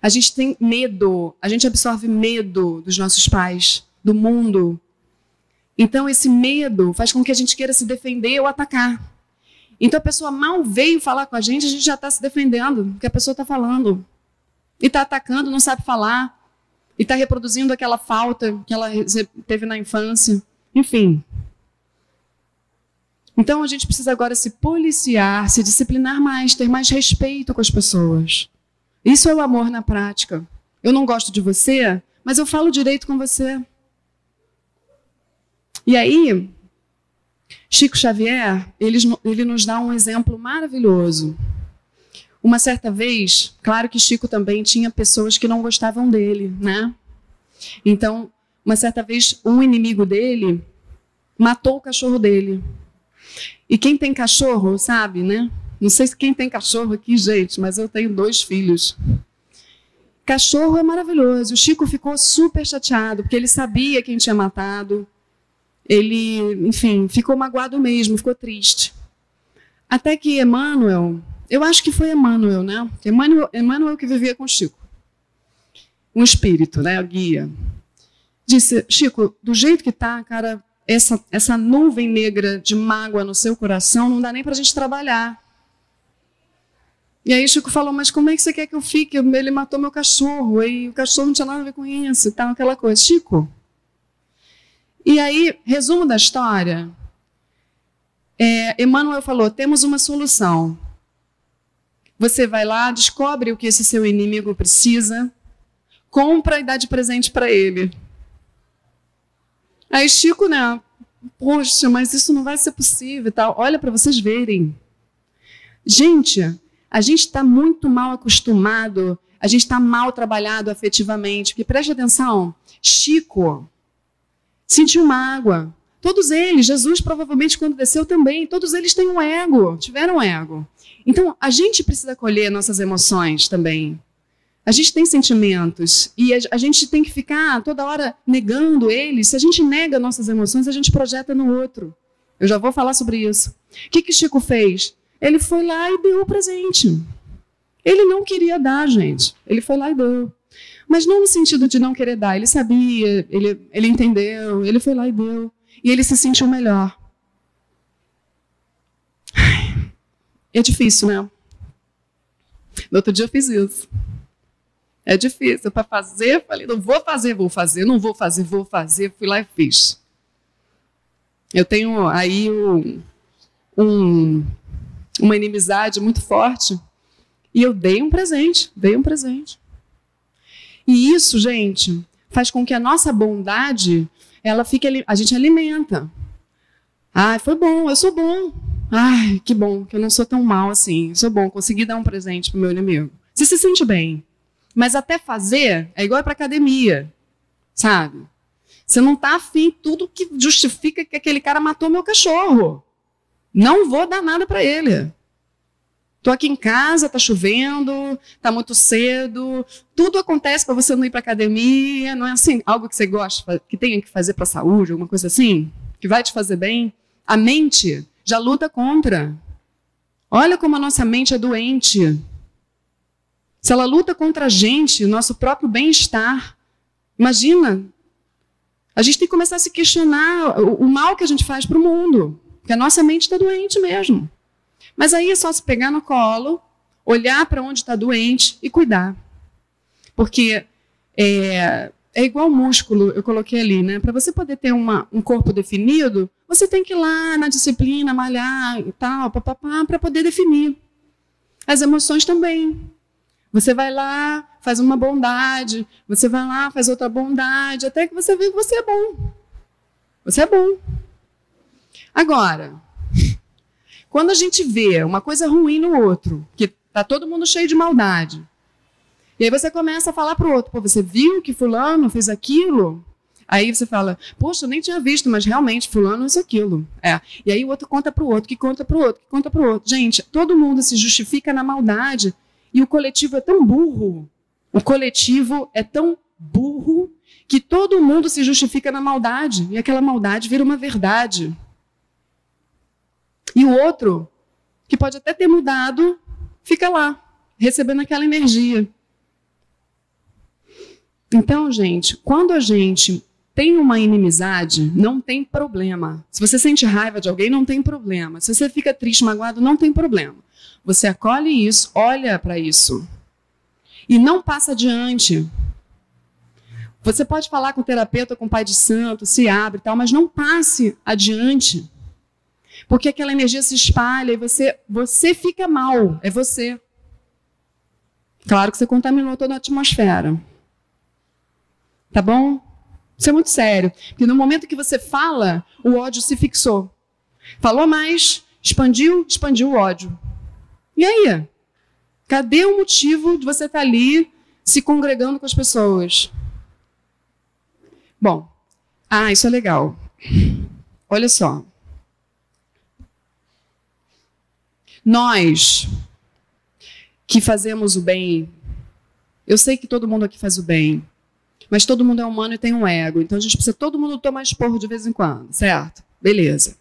A gente tem medo, a gente absorve medo dos nossos pais, do mundo. Então esse medo faz com que a gente queira se defender ou atacar. Então a pessoa mal veio falar com a gente, a gente já está se defendendo do que a pessoa está falando. E está atacando, não sabe falar. E está reproduzindo aquela falta que ela teve na infância. Enfim. Então a gente precisa agora se policiar, se disciplinar mais, ter mais respeito com as pessoas. Isso é o amor na prática. Eu não gosto de você, mas eu falo direito com você. E aí, Chico Xavier, ele, ele nos dá um exemplo maravilhoso. Uma certa vez, claro que Chico também tinha pessoas que não gostavam dele, né? Então, uma certa vez, um inimigo dele matou o cachorro dele. E quem tem cachorro, sabe, né? Não sei se quem tem cachorro aqui, gente, mas eu tenho dois filhos. Cachorro é maravilhoso. O Chico ficou super chateado, porque ele sabia quem tinha matado. Ele, enfim, ficou magoado mesmo, ficou triste. Até que Emmanuel, eu acho que foi Emmanuel, né? Emmanuel, Emmanuel que vivia com Chico. Um espírito, né? O guia disse: Chico, do jeito que tá, cara, essa, essa nuvem negra de mágoa no seu coração não dá nem para a gente trabalhar. E aí Chico falou, mas como é que você quer que eu fique? Ele matou meu cachorro, e o cachorro não tinha nada a ver com isso e tal, aquela coisa. Chico. E aí, resumo da história. É, Emmanuel falou: temos uma solução. Você vai lá, descobre o que esse seu inimigo precisa, compra e dá de presente para ele. Aí Chico, né? Poxa, mas isso não vai ser possível e tal. Olha para vocês verem. Gente, a gente está muito mal acostumado, a gente está mal trabalhado afetivamente. Porque preste atenção, Chico sentiu mágoa. Todos eles, Jesus provavelmente quando desceu também, todos eles têm um ego, tiveram um ego. Então, a gente precisa colher nossas emoções também. A gente tem sentimentos e a, gente tem que ficar toda hora negando eles. Se a gente nega nossas emoções, a gente projeta no outro. Eu já vou falar sobre isso. O que, que Chico fez? Ele foi lá e deu o presente. Ele não queria dar, gente. Ele foi lá e deu. Mas não no sentido de não querer dar. Ele sabia, ele, ele entendeu, ele foi lá e deu. E ele se sentiu melhor. É difícil, né? No outro dia eu fiz isso. É difícil para fazer. Falei, não vou fazer, vou fazer, não vou fazer, vou fazer. Fui lá e fiz. Eu tenho aí um, um, uma inimizade muito forte. E eu dei um presente, dei um presente. E isso, gente, faz com que a nossa bondade, ela fique, a gente alimenta. Ah, foi bom, eu sou bom. Ai, que bom, que eu não sou tão mal assim. Sou bom, consegui dar um presente pro meu inimigo. Você se sente bem. Mas até fazer é igual para academia, sabe? Você não está afim tudo que justifica que aquele cara matou meu cachorro. Não vou dar nada para ele. Tô aqui em casa, tá chovendo, tá muito cedo, tudo acontece para você não ir para academia, não é assim, algo que você gosta, que tenha que fazer para saúde, alguma coisa assim, que vai te fazer bem. A mente já luta contra. Olha como a nossa mente é doente. Se ela luta contra a gente, nosso próprio bem-estar, imagina. A gente tem que começar a se questionar o, o mal que a gente faz para o mundo, porque a nossa mente está doente mesmo. Mas aí é só se pegar no colo, olhar para onde está doente e cuidar. Porque é, é igual músculo, eu coloquei ali, né? Para você poder ter uma, um corpo definido, você tem que ir lá na disciplina, malhar e tal, para poder definir. As emoções também. Você vai lá, faz uma bondade, você vai lá, faz outra bondade, até que você vê que você é bom. Você é bom. Agora, quando a gente vê uma coisa ruim no outro, que tá todo mundo cheio de maldade, e aí você começa a falar para o outro, pô, você viu que fulano fez aquilo? Aí você fala, poxa, eu nem tinha visto, mas realmente fulano fez aquilo. É. E aí o outro conta para o outro, que conta para o outro, que conta para o outro. Gente, todo mundo se justifica na maldade e o coletivo é tão burro. O coletivo é tão burro que todo mundo se justifica na maldade e aquela maldade vira uma verdade. E o outro, que pode até ter mudado, fica lá, recebendo aquela energia. Então, gente, quando a gente tem uma inimizade, não tem problema. Se você sente raiva de alguém, não tem problema. Se você fica triste, magoado, não tem problema. Você acolhe isso, olha para isso. E não passa adiante. Você pode falar com o terapeuta, com o pai de santo, se abre e tal, mas não passe adiante. Porque aquela energia se espalha e você, você fica mal, é você. Claro que você contaminou toda a atmosfera. Tá bom? Isso é muito sério. Porque no momento que você fala, o ódio se fixou. Falou mais, expandiu, expandiu o ódio. E aí? Cadê o motivo de você estar tá ali se congregando com as pessoas? Bom, ah, isso é legal. Olha só. Nós que fazemos o bem, eu sei que todo mundo aqui faz o bem, mas todo mundo é humano e tem um ego, então a gente precisa todo mundo tomar esporro de vez em quando, certo? Beleza.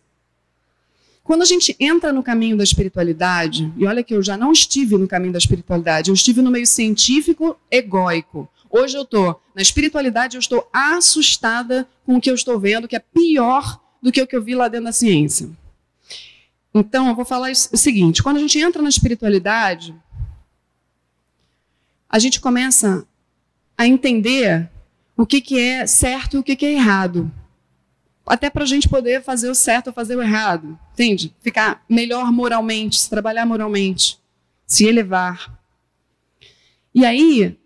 Quando a gente entra no caminho da espiritualidade, e olha que eu já não estive no caminho da espiritualidade, eu estive no meio científico egóico. Hoje eu estou na espiritualidade, eu estou assustada com o que eu estou vendo, que é pior do que o que eu vi lá dentro da ciência. Então, eu vou falar o seguinte: quando a gente entra na espiritualidade, a gente começa a entender o que, que é certo e o que, que é errado. Até para a gente poder fazer o certo ou fazer o errado. Entende? Ficar melhor moralmente, se trabalhar moralmente, se elevar. E aí,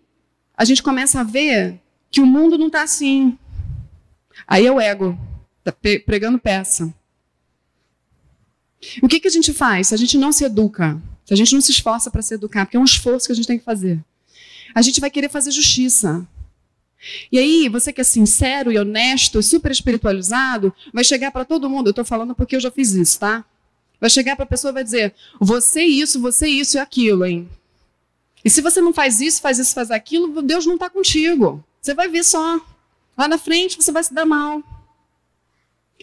a gente começa a ver que o mundo não está assim. Aí é o ego, está pregando peça. O que, que a gente faz se a gente não se educa? Se a gente não se esforça para se educar, porque é um esforço que a gente tem que fazer. A gente vai querer fazer justiça. E aí, você que é sincero e honesto, super espiritualizado, vai chegar para todo mundo. Eu estou falando porque eu já fiz isso, tá? Vai chegar para a pessoa e vai dizer: você isso, você isso e aquilo, hein? E se você não faz isso, faz isso, faz aquilo, Deus não está contigo. Você vai ver só. Lá na frente você vai se dar mal.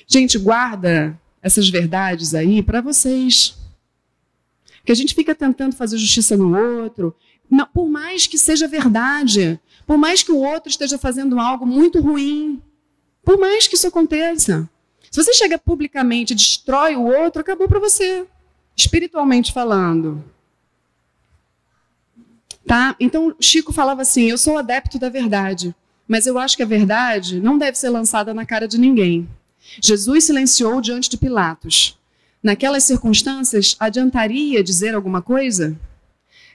Gente, guarda essas verdades aí para vocês. Que a gente fica tentando fazer justiça no outro, por mais que seja verdade, por mais que o outro esteja fazendo algo muito ruim, por mais que isso aconteça. Se você chega publicamente e destrói o outro, acabou para você, espiritualmente falando. Tá? Então, Chico falava assim: Eu sou adepto da verdade, mas eu acho que a verdade não deve ser lançada na cara de ninguém. Jesus silenciou diante de Pilatos. Naquelas circunstâncias, adiantaria dizer alguma coisa?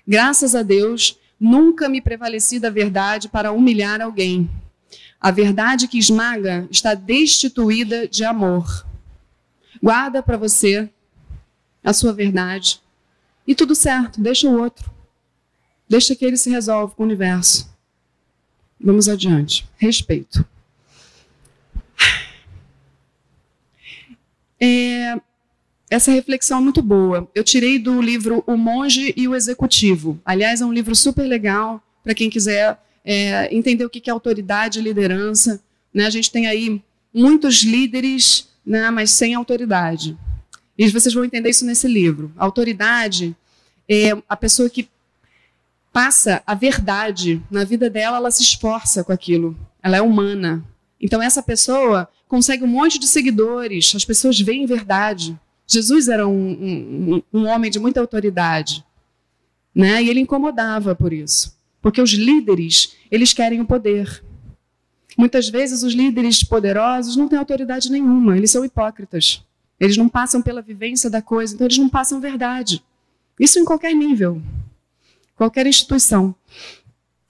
Graças a Deus, nunca me prevaleci da verdade para humilhar alguém. A verdade que esmaga está destituída de amor. Guarda para você a sua verdade. E tudo certo, deixa o outro. Deixa que ele se resolva com o universo. Vamos adiante. Respeito. É, essa reflexão é muito boa. Eu tirei do livro O Monge e o Executivo. Aliás, é um livro super legal para quem quiser é, entender o que é autoridade e liderança. Né? A gente tem aí muitos líderes, né, mas sem autoridade. E vocês vão entender isso nesse livro. A autoridade é a pessoa que passa a verdade na vida dela, ela se esforça com aquilo. Ela é humana. Então essa pessoa consegue um monte de seguidores, as pessoas veem verdade. Jesus era um, um, um homem de muita autoridade, né? E ele incomodava por isso, porque os líderes eles querem o poder. Muitas vezes os líderes poderosos não têm autoridade nenhuma, eles são hipócritas. Eles não passam pela vivência da coisa, então eles não passam verdade. Isso em qualquer nível, qualquer instituição.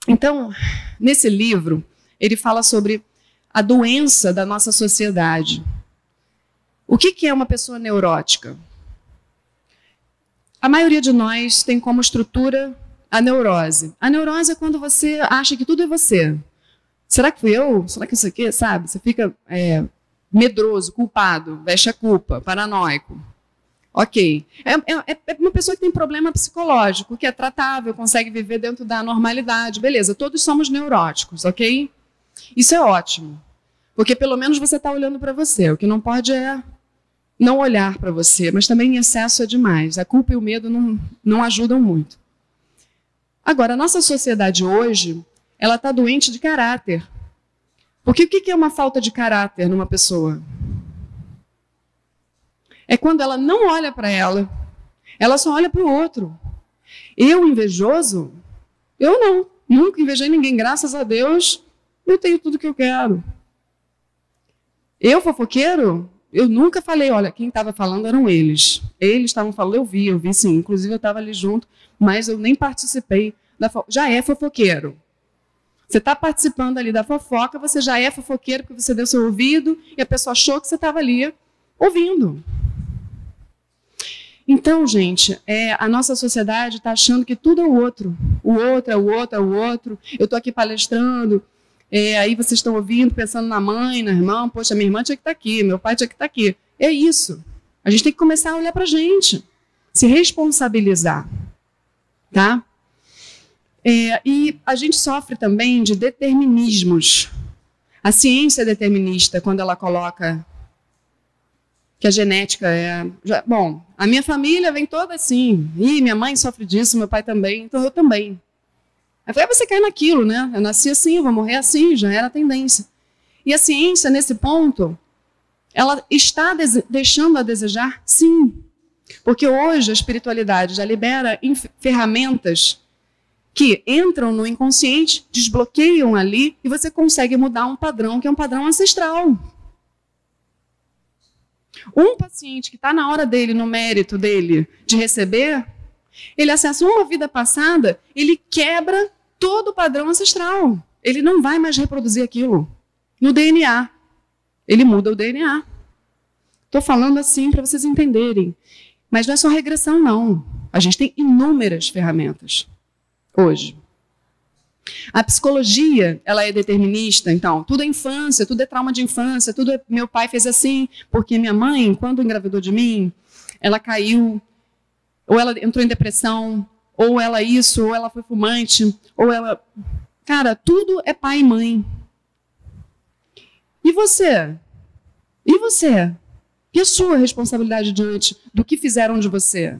Então, nesse livro, ele fala sobre a doença da nossa sociedade. O que, que é uma pessoa neurótica? A maioria de nós tem como estrutura a neurose. A neurose é quando você acha que tudo é você. Será que fui eu? Será que isso aqui, sabe? Você fica é, medroso, culpado, veste a culpa, paranoico. Ok. É, é, é, uma pessoa que tem problema psicológico, que é tratável, consegue viver dentro da normalidade. Beleza, todos somos neuróticos, ok? Isso é ótimo. Porque pelo menos você está olhando para você. O que não pode é não olhar para você, mas também em excesso é demais. A culpa e o medo não, não ajudam muito. Agora, a nossa sociedade hoje, ela está doente de caráter. Porque o que é uma falta de caráter numa pessoa? É quando ela não olha para ela, ela só olha para o outro. Eu, invejoso? Eu não. Nunca invejei ninguém, graças a Deus, eu tenho tudo que eu quero. Eu, fofoqueiro? Eu nunca falei, olha, quem estava falando eram eles. Eles estavam falando, eu vi, eu vi sim. Inclusive eu estava ali junto, mas eu nem participei da fo... Já é fofoqueiro. Você está participando ali da fofoca, você já é fofoqueiro porque você deu seu ouvido e a pessoa achou que você estava ali ouvindo. Então, gente, é, a nossa sociedade está achando que tudo é o outro. O outro é o outro, é o outro. Eu estou aqui palestrando, é, aí vocês estão ouvindo, pensando na mãe, na irmã. Poxa, minha irmã tinha que estar tá aqui, meu pai tinha que estar tá aqui. É isso. A gente tem que começar a olhar para a gente, se responsabilizar. Tá? É, e a gente sofre também de determinismos. A ciência é determinista quando ela coloca que a genética é. Bom, a minha família vem toda assim. E minha mãe sofre disso, meu pai também, então eu também. Aí você cai naquilo, né? Eu nasci assim, eu vou morrer assim, já era a tendência. E a ciência, nesse ponto, ela está deixando a desejar? Sim. Porque hoje a espiritualidade já libera ferramentas que entram no inconsciente, desbloqueiam ali e você consegue mudar um padrão que é um padrão ancestral. Um paciente que está na hora dele, no mérito dele, de receber, ele acessa uma vida passada, ele quebra todo o padrão ancestral. Ele não vai mais reproduzir aquilo. No DNA. Ele muda o DNA. Estou falando assim para vocês entenderem. Mas não é só regressão, não. A gente tem inúmeras ferramentas hoje. A psicologia, ela é determinista, então, tudo é infância, tudo é trauma de infância, tudo é, meu pai fez assim, porque minha mãe, quando engravidou de mim, ela caiu, ou ela entrou em depressão, ou ela isso, ou ela foi fumante, ou ela. Cara, tudo é pai e mãe. E você? E você? E a sua responsabilidade diante do que fizeram de você?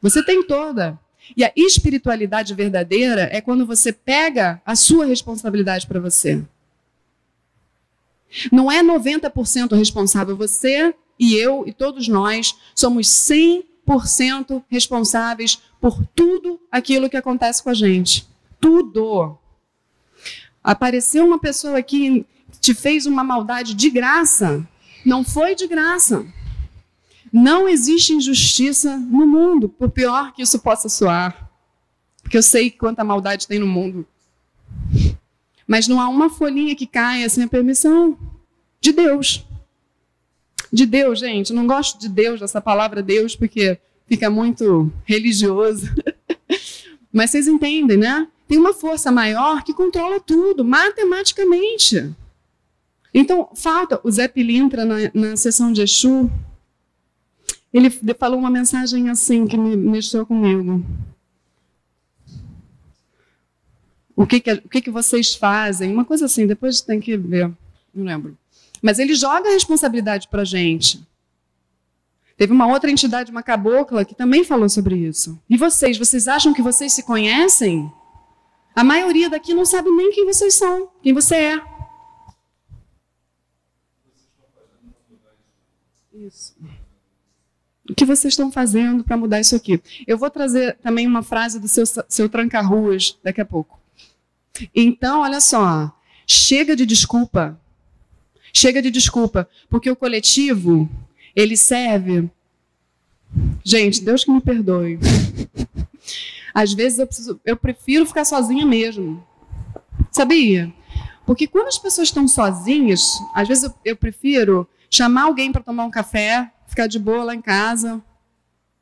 Você tem toda. E a espiritualidade verdadeira é quando você pega a sua responsabilidade para você. Não é 90% responsável. Você e eu e todos nós somos 100% responsáveis por tudo aquilo que acontece com a gente. Tudo. Apareceu uma pessoa que te fez uma maldade de graça. Não foi de graça. Não existe injustiça no mundo, por pior que isso possa soar. Porque eu sei quanta maldade tem no mundo. Mas não há uma folhinha que caia sem a permissão de Deus. De Deus, gente. Não gosto de Deus, dessa palavra Deus, porque fica muito religioso. Mas vocês entendem, né? Tem uma força maior que controla tudo, matematicamente. Então, falta. O Zé Pilintra, na, na sessão de Exu, ele falou uma mensagem assim que me mexeu comigo. O que, que, o que, que vocês fazem? Uma coisa assim, depois tem que ver, não lembro. Mas ele joga a responsabilidade para a gente. Teve uma outra entidade, uma cabocla, que também falou sobre isso. E vocês, vocês acham que vocês se conhecem? A maioria daqui não sabe nem quem vocês são, quem você é. Isso. O que vocês estão fazendo para mudar isso aqui? Eu vou trazer também uma frase do seu, seu tranca-ruas daqui a pouco. Então, olha só. Chega de desculpa. Chega de desculpa. Porque o coletivo ele serve. Gente, Deus que me perdoe. Às vezes eu, preciso, eu prefiro ficar sozinha mesmo. Sabia? Porque quando as pessoas estão sozinhas, às vezes eu, eu prefiro chamar alguém para tomar um café, ficar de boa lá em casa,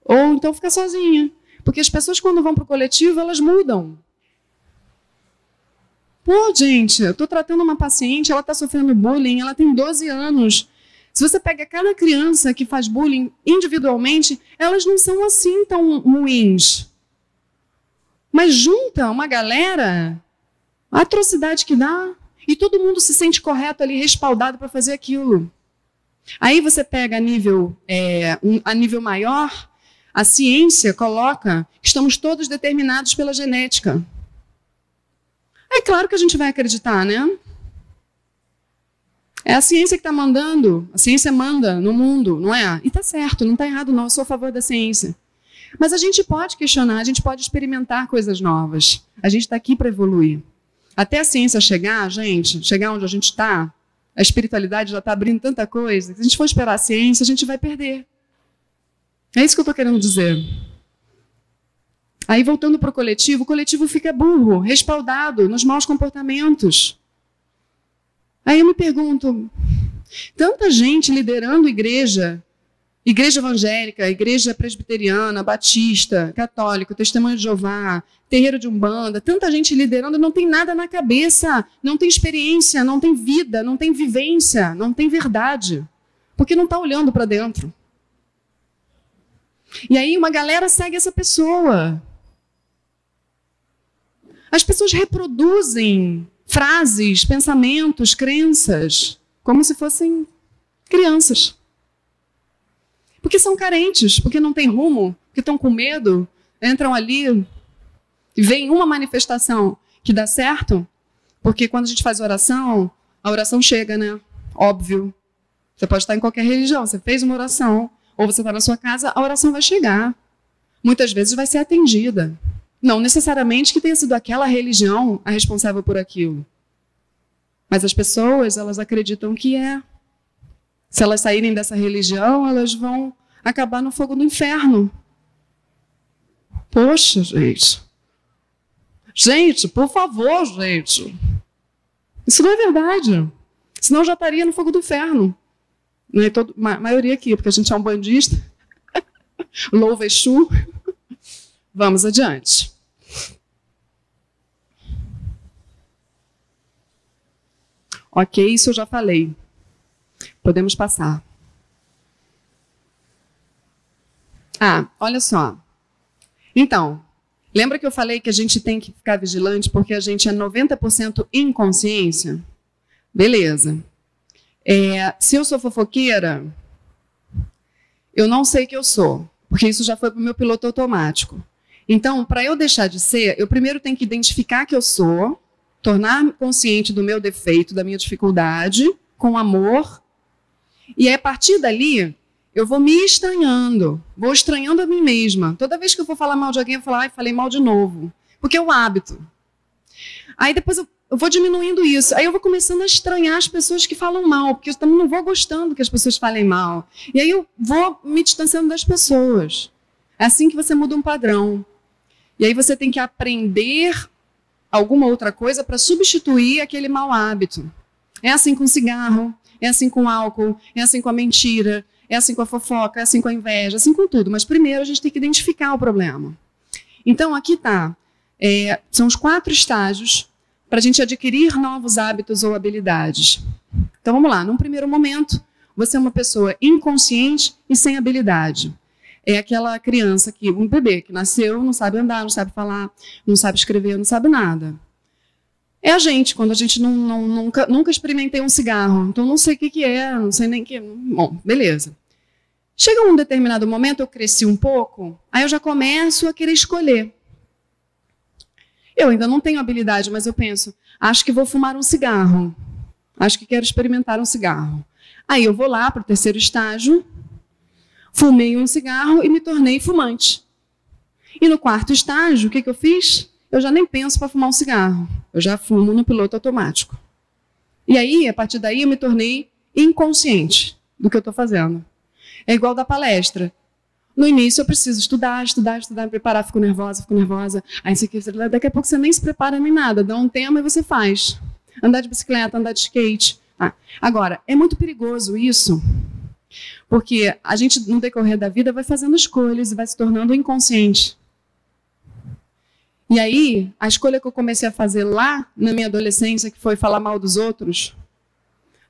ou então ficar sozinha. Porque as pessoas, quando vão para o coletivo, elas mudam. Pô, gente, eu estou tratando uma paciente, ela está sofrendo bullying, ela tem 12 anos. Se você pega cada criança que faz bullying individualmente, elas não são assim tão ruins. Mas junta uma galera, a atrocidade que dá, e todo mundo se sente correto ali, respaldado para fazer aquilo. Aí você pega a nível, é, um, a nível maior, a ciência coloca que estamos todos determinados pela genética. É claro que a gente vai acreditar, né? É a ciência que está mandando. A ciência manda no mundo, não é? E está certo, não está errado, não. Eu sou a favor da ciência. Mas a gente pode questionar, a gente pode experimentar coisas novas. A gente está aqui para evoluir. Até a ciência chegar, gente, chegar onde a gente está, a espiritualidade já está abrindo tanta coisa. Se a gente for esperar a ciência, a gente vai perder. É isso que eu estou querendo dizer. Aí, voltando para o coletivo, o coletivo fica burro, respaldado nos maus comportamentos. Aí eu me pergunto, tanta gente liderando igreja, igreja evangélica, igreja presbiteriana, batista, católico, testemunho de Jeová, terreiro de Umbanda, tanta gente liderando, não tem nada na cabeça, não tem experiência, não tem vida, não tem vivência, não tem verdade, porque não está olhando para dentro. E aí uma galera segue essa pessoa. As pessoas reproduzem frases, pensamentos, crenças, como se fossem crianças. Porque são carentes, porque não têm rumo, porque estão com medo, entram ali e veem uma manifestação que dá certo, porque quando a gente faz oração, a oração chega, né? Óbvio. Você pode estar em qualquer religião, você fez uma oração, ou você está na sua casa, a oração vai chegar. Muitas vezes vai ser atendida. Não necessariamente que tenha sido aquela religião a responsável por aquilo. Mas as pessoas, elas acreditam que é. Se elas saírem dessa religião, elas vão acabar no fogo do inferno. Poxa, gente. Gente, por favor, gente. Isso não é verdade. Senão já estaria no fogo do inferno. Não é todo, a maioria aqui, porque a gente é um bandista. Louva. Vamos adiante. Ok, isso eu já falei. Podemos passar. Ah, olha só. Então, lembra que eu falei que a gente tem que ficar vigilante porque a gente é 90% inconsciência? Beleza. É, se eu sou fofoqueira, eu não sei que eu sou, porque isso já foi para o meu piloto automático. Então, para eu deixar de ser, eu primeiro tenho que identificar que eu sou, tornar-me consciente do meu defeito, da minha dificuldade, com amor. E aí, a partir dali, eu vou me estranhando, vou estranhando a mim mesma. Toda vez que eu for falar mal de alguém, eu vou falar, ai, falei mal de novo. Porque é o hábito. Aí depois eu, eu vou diminuindo isso. Aí eu vou começando a estranhar as pessoas que falam mal, porque eu também não vou gostando que as pessoas falem mal. E aí eu vou me distanciando das pessoas. É assim que você muda um padrão. E aí você tem que aprender alguma outra coisa para substituir aquele mau hábito. É assim com cigarro, é assim com álcool, é assim com a mentira, é assim com a fofoca, é assim com a inveja, é assim com tudo. Mas primeiro a gente tem que identificar o problema. Então aqui está. É, são os quatro estágios para a gente adquirir novos hábitos ou habilidades. Então vamos lá. Num primeiro momento, você é uma pessoa inconsciente e sem habilidade. É aquela criança que, um bebê que nasceu, não sabe andar, não sabe falar, não sabe escrever, não sabe nada. É a gente, quando a gente não, não, nunca, nunca experimentei um cigarro, então não sei o que, que é, não sei nem que. Bom, beleza. Chega um determinado momento, eu cresci um pouco, aí eu já começo a querer escolher. Eu ainda não tenho habilidade, mas eu penso, acho que vou fumar um cigarro. Acho que quero experimentar um cigarro. Aí eu vou lá para o terceiro estágio, fumei um cigarro e me tornei fumante. E no quarto estágio, o que, que eu fiz? Eu já nem penso para fumar um cigarro. Eu já fumo no piloto automático. E aí, a partir daí, eu me tornei inconsciente do que eu estou fazendo. É igual da palestra. No início eu preciso estudar, estudar, estudar, me preparar, fico nervosa, fico nervosa. Aí você, daqui a pouco você nem se prepara nem nada, dá um tema e você faz. Andar de bicicleta, andar de skate, ah, agora, é muito perigoso isso, porque a gente, no decorrer da vida, vai fazendo escolhas e vai se tornando inconsciente. E aí, a escolha que eu comecei a fazer lá na minha adolescência, que foi falar mal dos outros,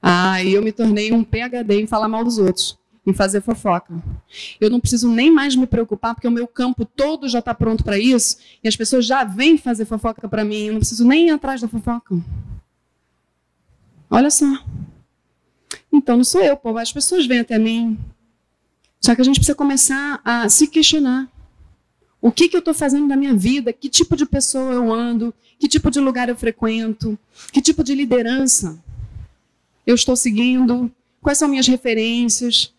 aí eu me tornei um PhD em falar mal dos outros, em fazer fofoca. Eu não preciso nem mais me preocupar, porque o meu campo todo já está pronto para isso, e as pessoas já vêm fazer fofoca para mim, eu não preciso nem ir atrás da fofoca. Olha só. Então não sou eu, povo. As pessoas vêm até mim. Só que a gente precisa começar a se questionar. O que, que eu estou fazendo na minha vida? Que tipo de pessoa eu ando? Que tipo de lugar eu frequento? Que tipo de liderança eu estou seguindo? Quais são minhas referências?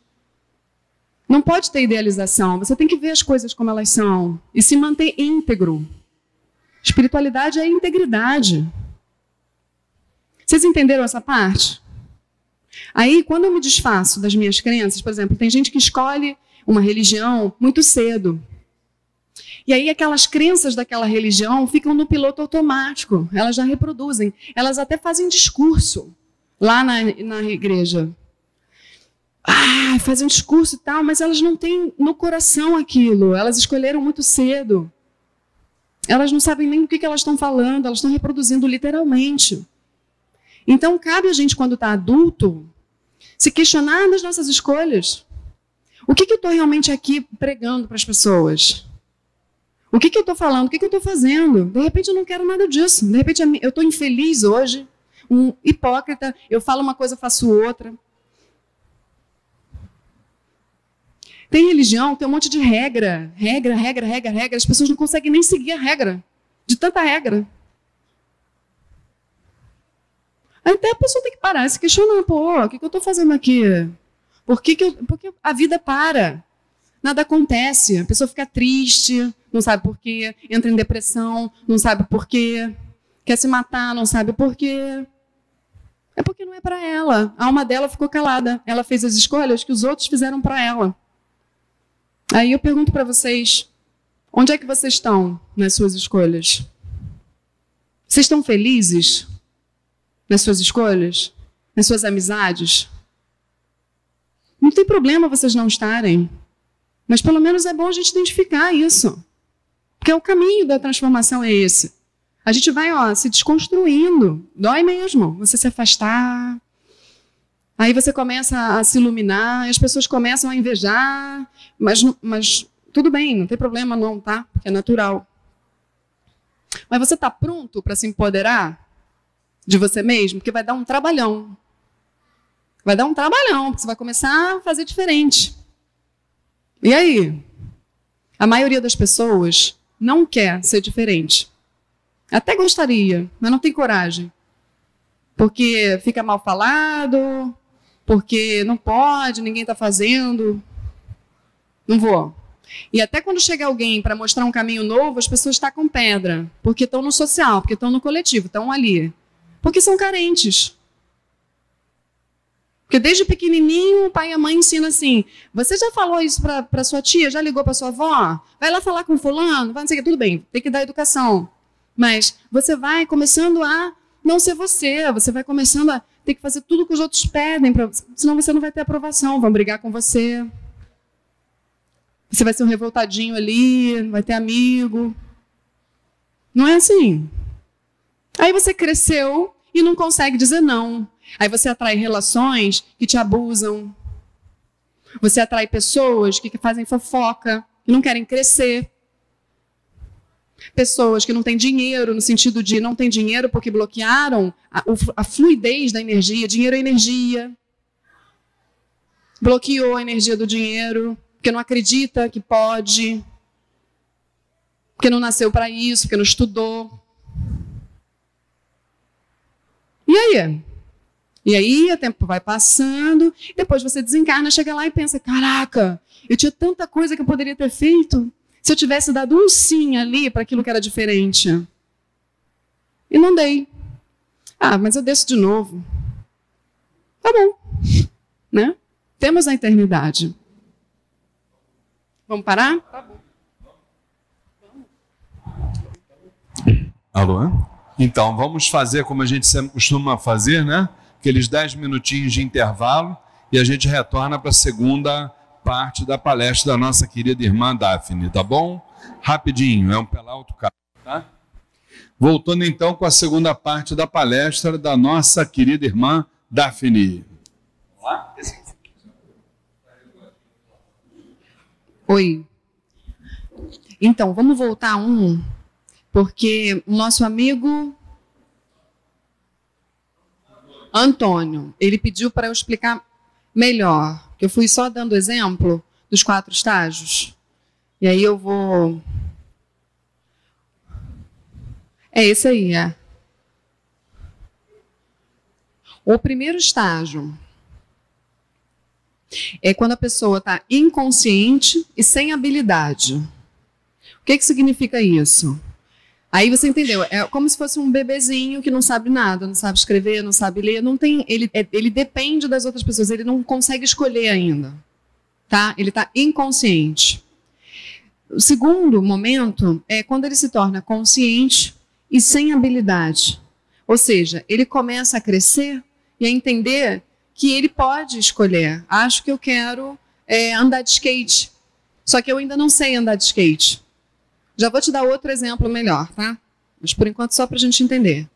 Não pode ter idealização. Você tem que ver as coisas como elas são e se manter íntegro. Espiritualidade é integridade. Vocês entenderam essa parte? Aí, quando eu me desfaço das minhas crenças, por exemplo, tem gente que escolhe uma religião muito cedo. E aí, aquelas crenças daquela religião ficam no piloto automático, elas já reproduzem, elas até fazem discurso lá na, na igreja. Ah, fazem um discurso e tal, mas elas não têm no coração aquilo, elas escolheram muito cedo. Elas não sabem nem o que, que elas estão falando, elas estão reproduzindo literalmente. Então, cabe a gente, quando está adulto, se questionar nas nossas escolhas. O que, que eu estou realmente aqui pregando para as pessoas? O que, que eu estou falando? O que, que eu estou fazendo? De repente eu não quero nada disso. De repente eu estou infeliz hoje, um hipócrita, eu falo uma coisa, faço outra. Tem religião, tem um monte de regra, regra, regra, regra, regra. As pessoas não conseguem nem seguir a regra, de tanta regra. Até a pessoa tem que parar e se questionar, pô, o que, que eu estou fazendo aqui? Por que, que eu, porque a vida para. Nada acontece. A pessoa fica triste, não sabe por quê, entra em depressão, não sabe por quê, quer se matar, não sabe por quê. É porque não é para ela. A alma dela ficou calada. Ela fez as escolhas que os outros fizeram para ela. Aí eu pergunto para vocês: onde é que vocês estão nas suas escolhas? Vocês estão felizes? Nas suas escolhas, nas suas amizades. Não tem problema vocês não estarem, mas pelo menos é bom a gente identificar isso. Porque o caminho da transformação é esse. A gente vai ó, se desconstruindo. Dói mesmo você se afastar. Aí você começa a se iluminar, as pessoas começam a invejar, mas, mas tudo bem, não tem problema não, tá? Porque é natural. Mas você está pronto para se empoderar? De você mesmo, porque vai dar um trabalhão. Vai dar um trabalhão, porque você vai começar a fazer diferente. E aí? A maioria das pessoas não quer ser diferente. Até gostaria, mas não tem coragem. Porque fica mal falado, porque não pode, ninguém está fazendo. Não vou. E até quando chega alguém para mostrar um caminho novo, as pessoas estão pedra, porque estão no social, porque estão no coletivo, estão ali. Porque são carentes. Porque desde pequenininho o pai e a mãe ensinam assim: você já falou isso para sua tia? Já ligou para sua avó? Vai lá falar com fulano? Vai não sei o que, tudo bem, tem que dar educação. Mas você vai começando a não ser você, você vai começando a ter que fazer tudo que os outros pedem, pra, senão você não vai ter aprovação, vão brigar com você. Você vai ser um revoltadinho ali, não vai ter amigo. Não é assim. Aí você cresceu, e não consegue dizer não. Aí você atrai relações que te abusam. Você atrai pessoas que fazem fofoca, que não querem crescer. Pessoas que não têm dinheiro, no sentido de não têm dinheiro porque bloquearam a, a fluidez da energia. Dinheiro é energia. Bloqueou a energia do dinheiro, porque não acredita que pode, porque não nasceu para isso, porque não estudou. E aí? E aí o tempo vai passando, depois você desencarna, chega lá e pensa: caraca, eu tinha tanta coisa que eu poderia ter feito se eu tivesse dado um sim ali para aquilo que era diferente. E não dei. Ah, mas eu desço de novo. Tá bom. Né? Temos a eternidade. Vamos parar? Tá bom. Alô? Então, vamos fazer como a gente costuma fazer, né? Aqueles 10 minutinhos de intervalo e a gente retorna para a segunda parte da palestra da nossa querida irmã Daphne, tá bom? Rapidinho, é um pela alto carro, tá? Voltando então com a segunda parte da palestra da nossa querida irmã Daphne. Oi. Então, vamos voltar um porque o nosso amigo Antônio, ele pediu para eu explicar melhor, que eu fui só dando exemplo dos quatro estágios. E aí eu vou. É esse aí, é. O primeiro estágio é quando a pessoa está inconsciente e sem habilidade. O que, que significa isso? Aí você entendeu? É como se fosse um bebezinho que não sabe nada, não sabe escrever, não sabe ler, não tem, ele, é, ele depende das outras pessoas, ele não consegue escolher ainda, tá? Ele está inconsciente. O segundo momento é quando ele se torna consciente e sem habilidade, ou seja, ele começa a crescer e a entender que ele pode escolher. Acho que eu quero é, andar de skate, só que eu ainda não sei andar de skate. Já vou te dar outro exemplo melhor, tá? Mas por enquanto só para a gente entender.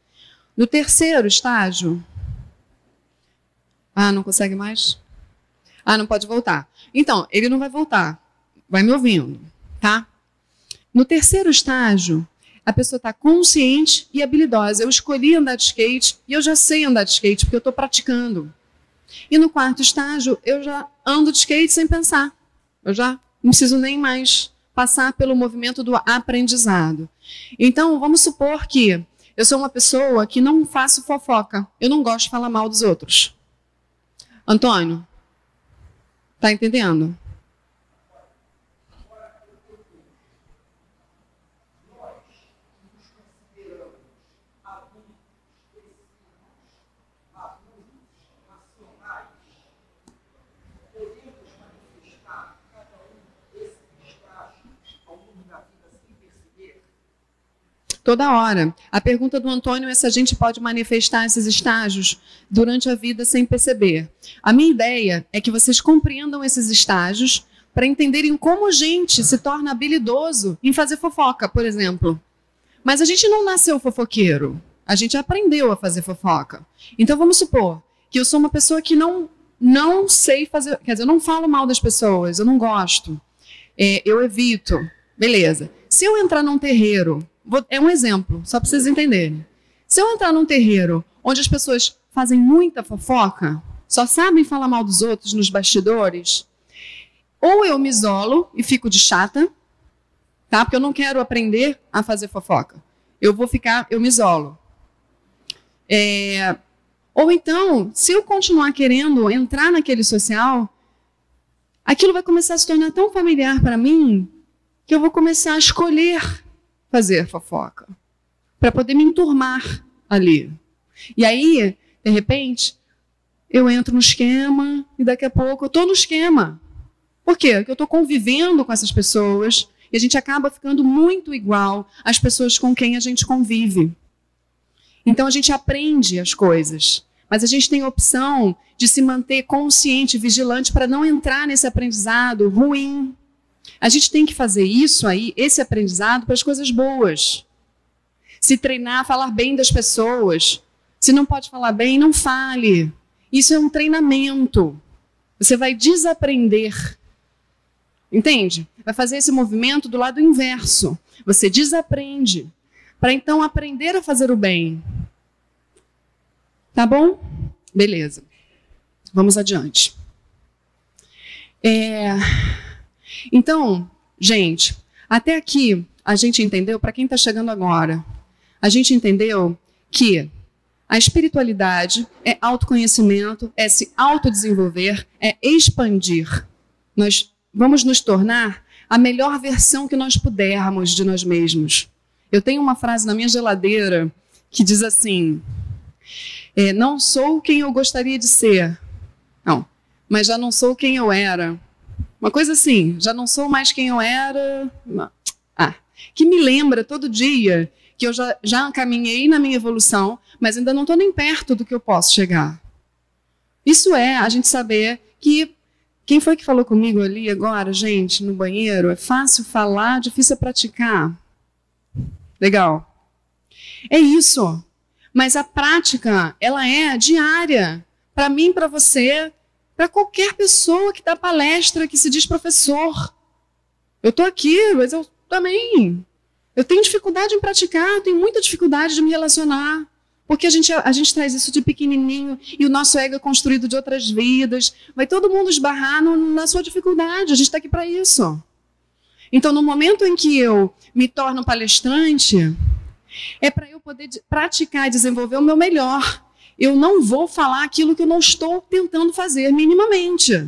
No terceiro estágio. Ah, não consegue mais? Ah, não pode voltar. Então, ele não vai voltar. Vai me ouvindo, tá? No terceiro estágio, a pessoa está consciente e habilidosa. Eu escolhi andar de skate e eu já sei andar de skate porque eu estou praticando. E no quarto estágio, eu já ando de skate sem pensar. Eu já não preciso nem mais passar pelo movimento do aprendizado. Então, vamos supor que eu sou uma pessoa que não faço fofoca. Eu não gosto de falar mal dos outros. Antônio, tá entendendo? Toda hora. A pergunta do Antônio é se a gente pode manifestar esses estágios durante a vida sem perceber. A minha ideia é que vocês compreendam esses estágios para entenderem como a gente se torna habilidoso em fazer fofoca, por exemplo. Mas a gente não nasceu fofoqueiro. A gente aprendeu a fazer fofoca. Então vamos supor que eu sou uma pessoa que não não sei fazer, quer dizer, eu não falo mal das pessoas, eu não gosto. É, eu evito. Beleza. Se eu entrar num terreiro É um exemplo, só para vocês entenderem. Se eu entrar num terreiro onde as pessoas fazem muita fofoca, só sabem falar mal dos outros nos bastidores, ou eu me isolo e fico de chata, tá? Porque eu não quero aprender a fazer fofoca. Eu vou ficar, eu me isolo. É, ou então, se eu continuar querendo entrar naquele social, aquilo vai começar a se tornar tão familiar para mim que eu vou começar a escolher fazer fofoca, para poder me enturmar ali. E aí, de repente, eu entro no esquema e daqui a pouco eu estou no esquema. Por quê? Porque eu estou convivendo com essas pessoas e a gente acaba ficando muito igual às pessoas com quem a gente convive. Então a gente aprende as coisas, mas a gente tem a opção de se manter consciente, vigilante para não entrar nesse aprendizado ruim, a gente tem que fazer isso aí, esse aprendizado, para as coisas boas. Se treinar, falar bem das pessoas, Se não pode falar bem, não fale. Isso é um treinamento. Você vai desaprender. Entende? Vai fazer esse movimento do lado inverso. Você desaprende para então aprender a fazer o bem. Tá bom? Beleza. Vamos adiante. É... Então, gente, até aqui a gente entendeu, para quem está chegando agora, a gente entendeu que a espiritualidade é autoconhecimento, é se autodesenvolver, é expandir. Nós vamos nos tornar a melhor versão que nós pudermos de nós mesmos. Eu tenho uma frase na minha geladeira que diz assim: é, Não sou quem eu gostaria de ser. Não, mas já não sou quem eu era. Uma coisa assim, já não sou mais quem eu era. Ah, que me lembra todo dia que eu já, já caminhei na minha evolução, mas ainda não estou nem perto do que eu posso chegar. Isso é a gente saber que. Quem foi que falou comigo ali agora, gente, no banheiro? É fácil falar, difícil é praticar. Legal. É isso. Mas a prática, ela é diária. Para mim, para você, para qualquer pessoa que dá palestra, que se diz professor. Eu estou aqui, mas eu também eu tenho dificuldade em praticar, eu tenho muita dificuldade de me relacionar. Porque a gente, a gente traz isso de pequenininho e o nosso ego é construído de outras vidas. Vai todo mundo esbarrar no, na sua dificuldade. A gente está aqui para isso. Então, no momento em que eu me torno palestrante, é para eu poder praticar e desenvolver o meu melhor. Eu não vou falar aquilo que eu não estou tentando fazer minimamente.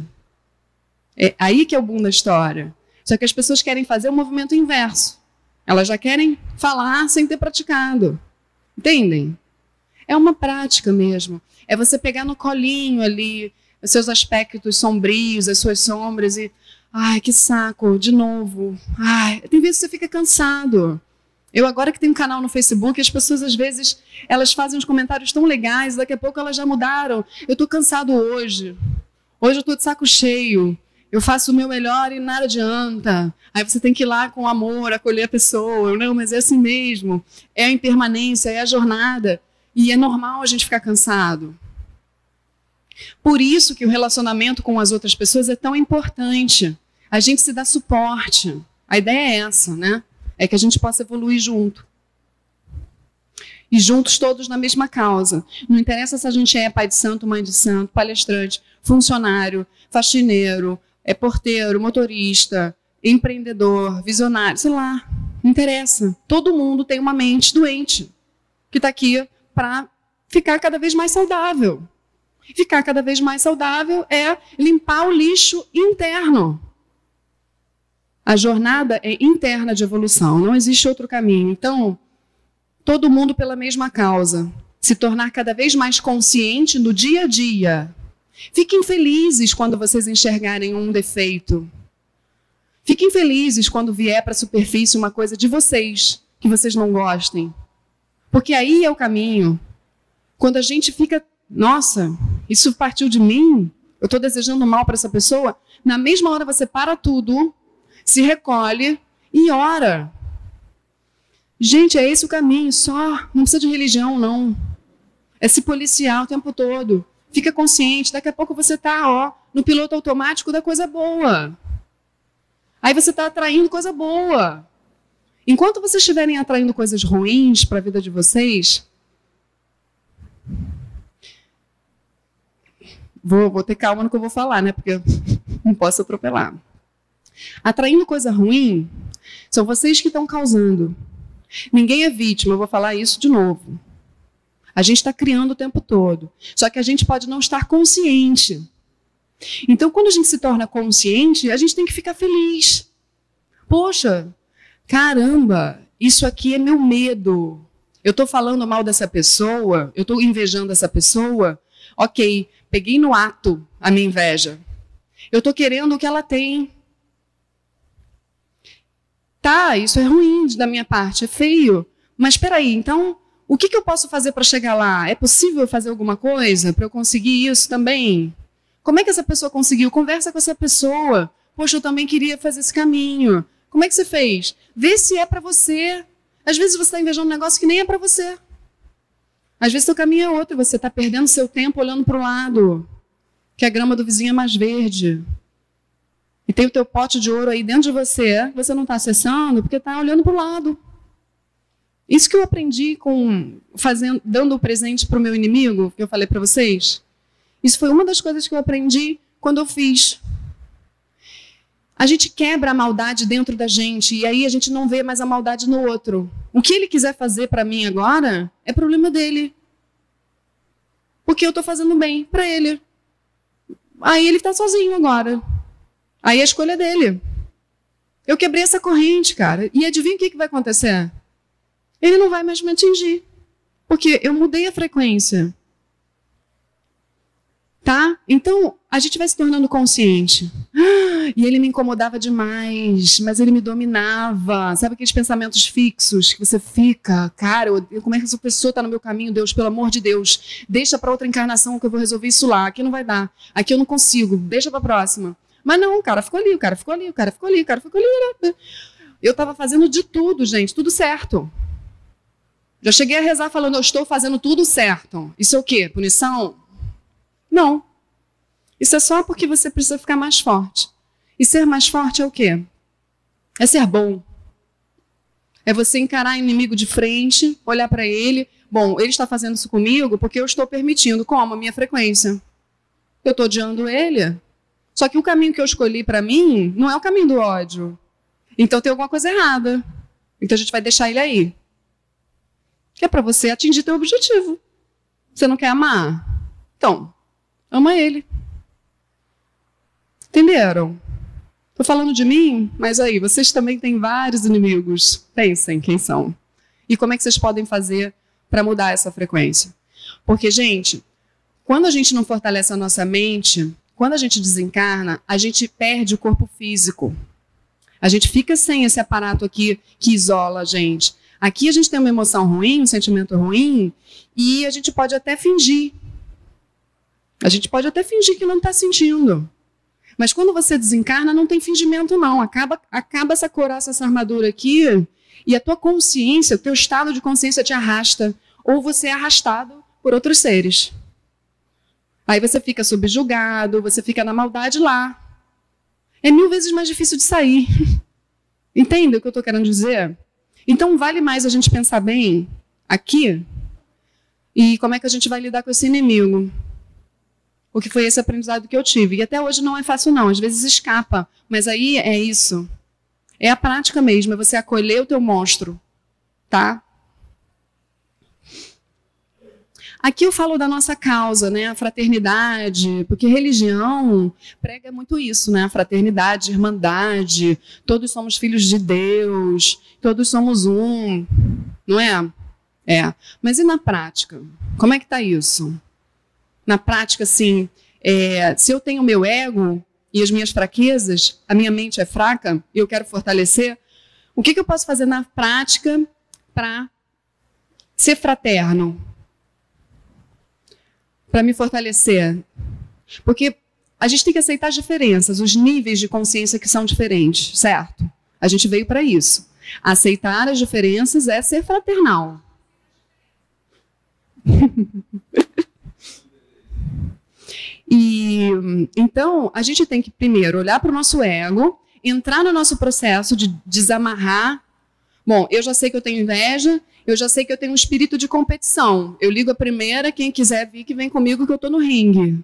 É aí que é o boom da história. Só que as pessoas querem fazer o movimento inverso. Elas já querem falar sem ter praticado. Entendem? É uma prática mesmo. É você pegar no colinho ali os seus aspectos sombrios, as suas sombras e. Ai, que saco, de novo. Ai, tem vezes que você fica cansado. Eu agora que tenho um canal no Facebook, as pessoas às vezes elas fazem uns comentários tão legais, daqui a pouco elas já mudaram. Eu estou cansado hoje. Hoje eu estou de saco cheio eu faço o meu melhor e nada adianta. Aí você tem que ir lá com amor, acolher a pessoa. Não, mas é assim mesmo. É a impermanência, é a jornada. E é normal a gente ficar cansado. Por isso que o relacionamento com as outras pessoas é tão importante. A gente se dá suporte. A ideia é essa, né? É que a gente possa evoluir junto. E juntos todos na mesma causa. Não interessa se a gente é pai de santo, mãe de santo, palestrante, funcionário, faxineiro, é porteiro, motorista, empreendedor, visionário, sei lá, não interessa. Todo mundo tem uma mente doente que está aqui para ficar cada vez mais saudável. Ficar cada vez mais saudável é limpar o lixo interno. A jornada é interna de evolução, não existe outro caminho. Então, todo mundo pela mesma causa. Se tornar cada vez mais consciente no dia a dia Fiquem felizes quando vocês enxergarem um defeito. Fiquem felizes quando vier para a superfície uma coisa de vocês que vocês não gostem. Porque aí é o caminho. Quando a gente fica, nossa, isso partiu de mim, eu estou desejando mal para essa pessoa, na mesma hora você para tudo, se recolhe e ora. Gente, é esse o caminho, só. Não precisa de religião, não. É se policiar o tempo todo. Fica consciente, daqui a pouco você está ó, no piloto automático da coisa boa. Aí você está atraindo coisa boa. Enquanto vocês estiverem atraindo coisas ruins para a vida de vocês, vou, vou ter calma no que eu vou falar, né? Porque não posso atropelar. Atraindo coisa ruim, são vocês que estão causando. Ninguém é vítima, eu vou falar isso de novo. A gente está criando o tempo todo. Só que a gente pode não estar consciente. Então, quando a gente se torna consciente, a gente tem que ficar feliz. Poxa, caramba, isso aqui é meu medo. Eu estou falando mal dessa pessoa, eu estou invejando essa pessoa. Ok, peguei no ato a minha inveja. Eu estou querendo o que ela tem. Tá, isso é ruim da minha parte, é feio. Mas espera aí, então o que, que eu posso fazer para chegar lá? É possível fazer alguma coisa para eu conseguir isso também? Como é que essa pessoa conseguiu? Conversa com essa pessoa. Poxa, eu também queria fazer esse caminho. Como é que você fez? Vê se é para você. Às vezes você está invejando um negócio que nem é para você. Às vezes seu caminho é outro, você está perdendo seu tempo olhando para o lado, que a grama do vizinho é mais verde. E tem o teu pote de ouro aí dentro de você, você não está acessando porque está olhando para o lado. Isso que eu aprendi com fazendo, dando o presente para o meu inimigo, que eu falei para vocês. Isso foi uma das coisas que eu aprendi quando eu fiz. A gente quebra a maldade dentro da gente e aí a gente não vê mais a maldade no outro. O que ele quiser fazer para mim agora é problema dele. Porque eu estou fazendo bem para ele. Aí ele está sozinho agora. Aí a escolha é dele. Eu quebrei essa corrente, cara. E adivinha o que, vai acontecer? Ele não vai mais me atingir. Porque eu mudei a frequência. Tá? Então, a gente vai se tornando consciente. E ele me incomodava demais, mas ele me dominava. Sabe aqueles pensamentos fixos que você fica, cara, eu, como é que essa pessoa está no meu caminho, Deus, pelo amor de Deus? Deixa para outra encarnação que eu vou resolver isso lá. Aqui não vai dar. Aqui eu não consigo. Deixa para a próxima. Mas não, o cara ficou ali, o cara ficou ali, o cara ficou ali, o cara ficou ali. Eu estava fazendo de tudo, gente, tudo certo. Já cheguei a rezar falando, eu estou fazendo tudo certo. Isso é o quê? Punição? Não. Isso é só porque você precisa ficar mais forte. E ser mais forte é o quê? É ser bom. É você encarar o inimigo de frente, olhar para ele. Bom, ele está fazendo isso comigo porque eu estou permitindo. Como? A minha frequência. Eu estou odiando ele. Só que o caminho que eu escolhi para mim não é o caminho do ódio. Então tem alguma coisa errada. Então a gente vai deixar ele aí. Que é para você atingir teu objetivo. Você não quer amar? Então, ama ele. Entenderam? Estou falando de mim, mas aí, vocês também têm vários inimigos. Pensem quem são. E como é que vocês podem fazer para mudar essa frequência? Porque, gente, quando a gente não fortalece a nossa mente, quando a gente desencarna, a gente perde o corpo físico. A gente fica sem esse aparato aqui que isola a gente. Aqui a gente tem uma emoção ruim, um sentimento ruim, e a gente pode até fingir. A gente pode até fingir que não está sentindo. Mas quando você desencarna, não tem fingimento, não. Acaba, acaba essa coraça, essa armadura aqui, e a tua consciência, o teu estado de consciência te arrasta. Ou você é arrastado por outros seres. Aí você fica subjugado, você fica na maldade lá. É mil vezes mais difícil de sair. Entende o que eu estou querendo dizer? Então vale mais a gente pensar bem aqui e como é que a gente vai lidar com esse inimigo. Porque foi esse aprendizado que eu tive. E até hoje não é fácil, não. Às vezes escapa. Mas aí é isso. É a prática mesmo, é você acolher o teu monstro. Tá? Aqui eu falo da nossa causa, né, a fraternidade, porque religião prega muito isso, né, a fraternidade, a irmandade, todos somos filhos de Deus, todos somos um, não é? É. Mas e na prática? Como é que está isso? na prática, assim, é, se eu tenho meu ego e as minhas fraquezas, a minha mente é fraca e eu quero fortalecer, o que, que eu posso fazer na prática para ser fraterno? Para me fortalecer? Porque a gente tem que aceitar as diferenças, os níveis de consciência que são diferentes, certo? A gente veio para isso. Aceitar as diferenças é ser fraternal. E então a gente tem que primeiro olhar para o nosso ego, entrar no nosso processo de desamarrar. Bom, eu já sei que eu tenho inveja, eu já sei que eu tenho um espírito de competição. Eu ligo a primeira, quem quiser vir que vem comigo que eu estou no ringue.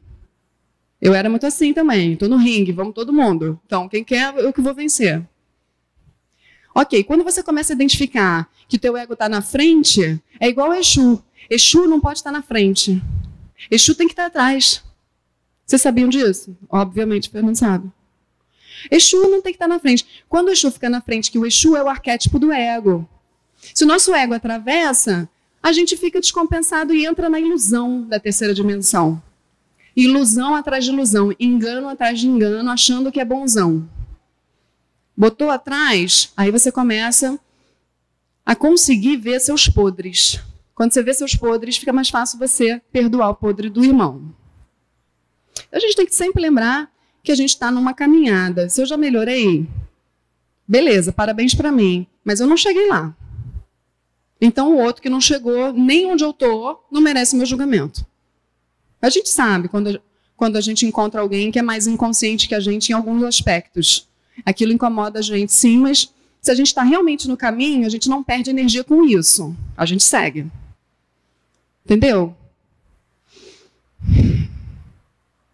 Eu era muito assim também, estou no ringue, vamos todo mundo. Então, quem quer, eu que vou vencer. Ok, quando você começa a identificar que teu ego está na frente, é igual Exu. Exu não pode estar na frente. Exu tem que estar atrás. Vocês sabiam disso? Obviamente, o não sabe. Exu não tem que estar na frente. Quando o Exu fica na frente, que o Exu é o arquétipo do ego. Se o nosso ego atravessa, a gente fica descompensado e entra na ilusão da terceira dimensão. Ilusão atrás de ilusão, engano atrás de engano, achando que é bonzão. Botou atrás, aí você começa a conseguir ver seus podres. Quando você vê seus podres, fica mais fácil você perdoar o podre do irmão. A gente tem que sempre lembrar que a gente está numa caminhada. Se eu já melhorei, beleza, parabéns para mim. Mas eu não cheguei lá. Então o outro que não chegou nem onde eu estou não merece meu julgamento. A gente sabe quando, quando a gente encontra alguém que é mais inconsciente que a gente em alguns aspectos. Aquilo incomoda a gente, sim, mas se a gente está realmente no caminho, a gente não perde energia com isso. A gente segue. Entendeu?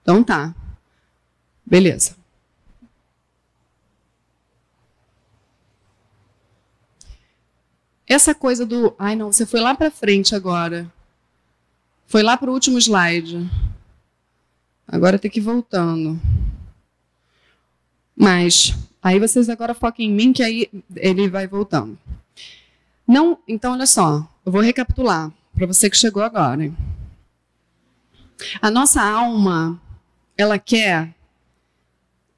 Então tá. Beleza. Essa coisa do, ai não, você foi lá para frente agora. Foi lá para o último slide. Agora tem que ir voltando. Mas aí vocês agora foquem em mim que aí ele vai voltando. Não, então olha só, eu vou recapitular para você que chegou agora. A nossa alma, ela quer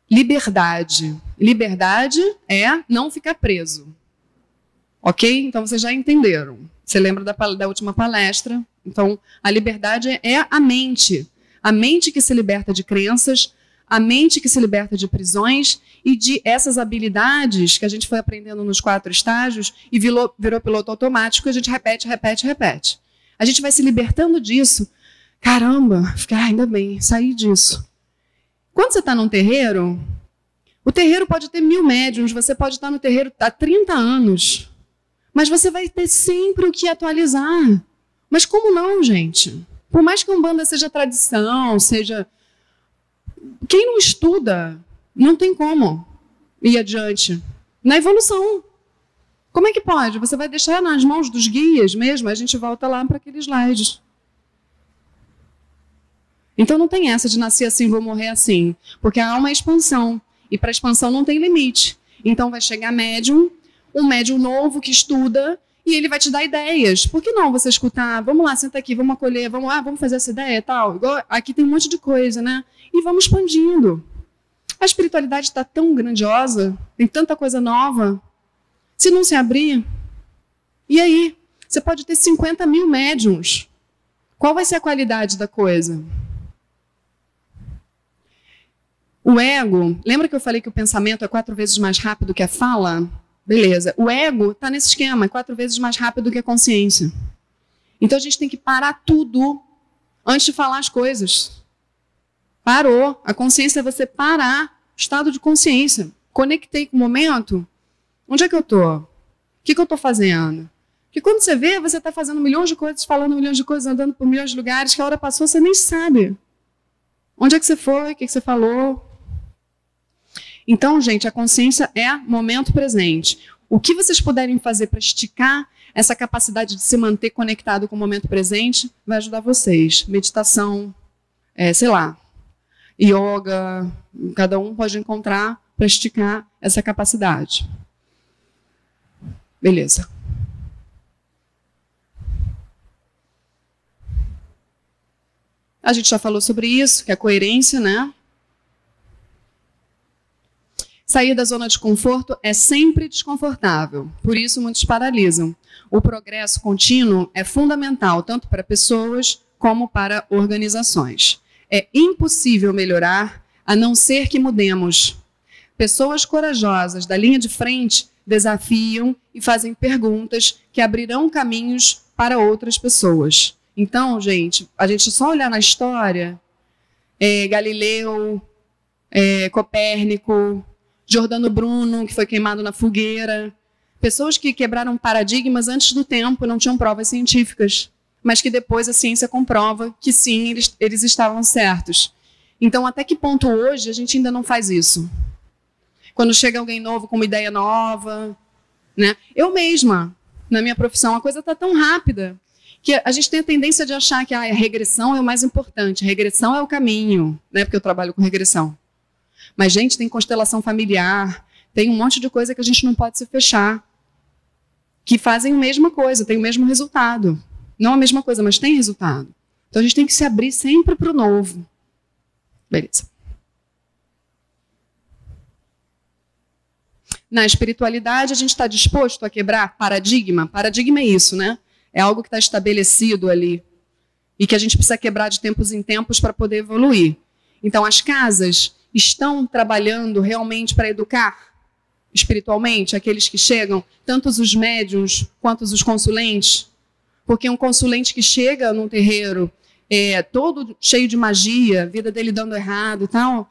liberdade. Liberdade é não ficar preso. Ok? Então vocês já entenderam. Você lembra da, da última palestra? Então, a liberdade é a mente. A mente que se liberta de crenças, a mente que se liberta de prisões e de essas habilidades que a gente foi aprendendo nos quatro estágios e virou, virou piloto automático, a gente repete, repete, repete. A gente vai se libertando disso. Caramba, fica, ah, ainda bem, saí disso. Quando você está num terreiro, o terreiro pode ter mil médiums, você pode estar no terreiro há 30 anos, mas você vai ter sempre o que atualizar. Mas como não, gente? Por mais que a Umbanda seja tradição, seja. Quem não estuda, não tem como ir adiante. Na evolução. Como é que pode? Você vai deixar nas mãos dos guias mesmo? A gente volta lá para aqueles slides. Então não tem essa de nascer assim, vou morrer assim. Porque a alma é expansão. E para expansão não tem limite. Então vai chegar médium, um médium novo que estuda, e ele vai te dar ideias. Por que não você escutar? Vamos lá, senta aqui, vamos acolher, vamos lá, vamos fazer essa ideia tal. Igual, aqui tem um monte de coisa, né? E vamos expandindo. A espiritualidade está tão grandiosa, tem tanta coisa nova, se não se abrir, e aí? Você pode ter 50 mil médiums. Qual vai ser a qualidade da coisa? O ego, lembra que eu falei que o pensamento é quatro vezes mais rápido que a fala? Beleza. O ego está nesse esquema, é quatro vezes mais rápido que a consciência. Então a gente tem que parar tudo antes de falar as coisas. Parou. A consciência é você parar. Estado de consciência. Conectei com o momento. Onde é que eu estou? O que, que eu estou fazendo? Porque quando você vê, você está fazendo milhões de coisas, falando milhões de coisas, andando por milhões de lugares, que a hora passou, você nem sabe. Onde é que você foi? O que, que você falou? Então, gente, a consciência é momento presente. O que vocês puderem fazer para esticar essa capacidade de se manter conectado com o momento presente vai ajudar vocês. Meditação, é, sei lá, yoga, cada um pode encontrar para esticar essa capacidade. Beleza. A gente já falou sobre isso, que é a coerência, né? Sair da zona de conforto é sempre desconfortável, por isso muitos paralisam. O progresso contínuo é fundamental tanto para pessoas como para organizações. É impossível melhorar a não ser que mudemos. Pessoas corajosas da linha de frente desafiam e fazem perguntas que abrirão caminhos para outras pessoas. Então, gente, a gente só olhar na história, é, Galileu, é, Copérnico, Giordano Bruno, que foi queimado na fogueira. Pessoas que quebraram paradigmas antes do tempo, não tinham provas científicas, mas que depois a ciência comprova que sim, eles, eles estavam certos. Então, até que ponto hoje a gente ainda não faz isso? Quando chega alguém novo com uma ideia nova, né? Eu mesma, na minha profissão, a coisa está tão rápida que a gente tem a tendência de achar que ah, a regressão é o mais importante, a regressão é o caminho, né? Porque eu trabalho com regressão. Mas, gente, tem constelação familiar, tem um monte de coisa que a gente não pode se fechar. Que fazem a mesma coisa, tem o mesmo resultado. Não a mesma coisa, mas tem resultado. Então a gente tem que se abrir sempre para o novo. Beleza. Na espiritualidade, a gente está disposto a quebrar paradigma? Paradigma é isso, né? É algo que está estabelecido ali e que a gente precisa quebrar de tempos em tempos para poder evoluir. Então, as casas estão trabalhando realmente para educar? espiritualmente, aqueles que chegam, tanto os médiums quanto os consulentes? Porque um consulente que chega num terreiro é, todo cheio de magia, vida dele dando errado e tal,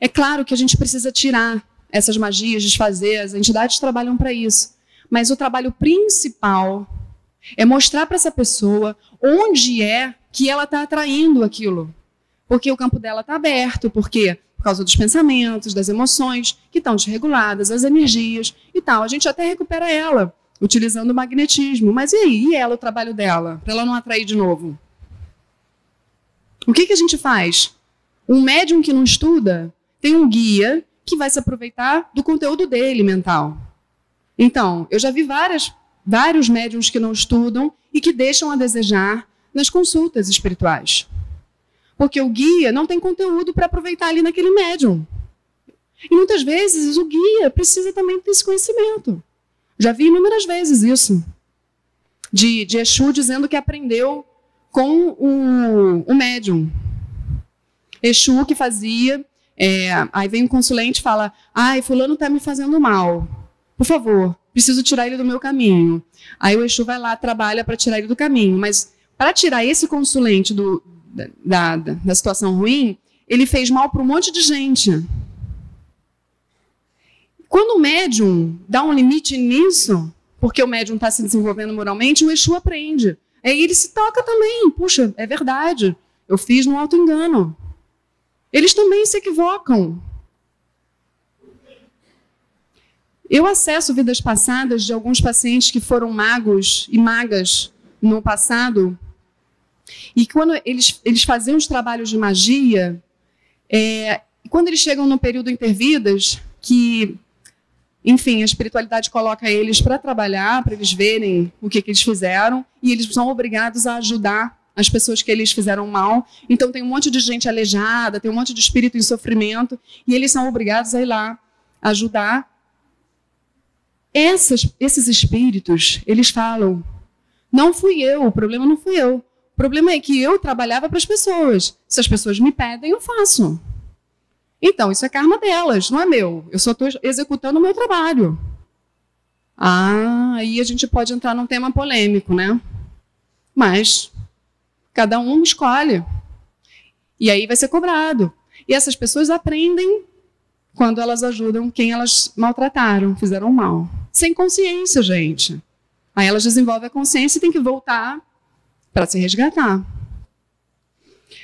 é claro que a gente precisa tirar essas magias, desfazer, as entidades trabalham para isso. Mas o trabalho principal é mostrar para essa pessoa onde é que ela está atraindo aquilo. Porque o campo dela está aberto, porque por causa dos pensamentos, das emoções que estão desreguladas, as energias e tal. A gente até recupera ela utilizando o magnetismo. Mas e aí? E ela, o trabalho dela? Para ela não atrair de novo? O que, que a gente faz? Um médium que não estuda tem um guia que vai se aproveitar do conteúdo dele mental. Então, eu já vi várias, vários médiums que não estudam e que deixam a desejar nas consultas espirituais. Porque o guia não tem conteúdo para aproveitar ali naquele médium. E muitas vezes o guia precisa também desse conhecimento. Já vi inúmeras vezes isso. De, de Exu dizendo que aprendeu com o, o médium. Exu que fazia. É, aí vem um consulente e fala: Ai, Fulano está me fazendo mal. Por favor, preciso tirar ele do meu caminho. Aí o Exu vai lá, trabalha para tirar ele do caminho. Mas para tirar esse consulente do, da, da, da situação ruim, ele fez mal para um monte de gente. Quando o médium dá um limite nisso, porque o médium está se desenvolvendo moralmente, o Exu aprende. Aí ele se toca também. Puxa, é verdade. Eu fiz no auto-engano. Eles também se equivocam. Eu acesso vidas passadas de alguns pacientes que foram magos e magas no passado. E quando eles, eles faziam os trabalhos de magia, é, quando eles chegam no período intervidas, que enfim, a espiritualidade coloca eles para trabalhar, para eles verem o que, que eles fizeram, e eles são obrigados a ajudar as pessoas que eles fizeram mal. Então tem um monte de gente aleijada, tem um monte de espírito em sofrimento, e eles são obrigados a ir lá ajudar. Essas, esses espíritos, eles falam: não fui eu, o problema não fui eu. Problema é que eu trabalhava para as pessoas. Se as pessoas me pedem, eu faço. Então, isso é karma delas, não é meu. Eu só estou executando o meu trabalho. Ah, aí a gente pode entrar num tema polêmico, né? Mas cada um escolhe. E aí vai ser cobrado. E essas pessoas aprendem quando elas ajudam quem elas maltrataram, fizeram mal. Sem consciência, gente. Aí elas desenvolvem a consciência e tem que voltar para se resgatar.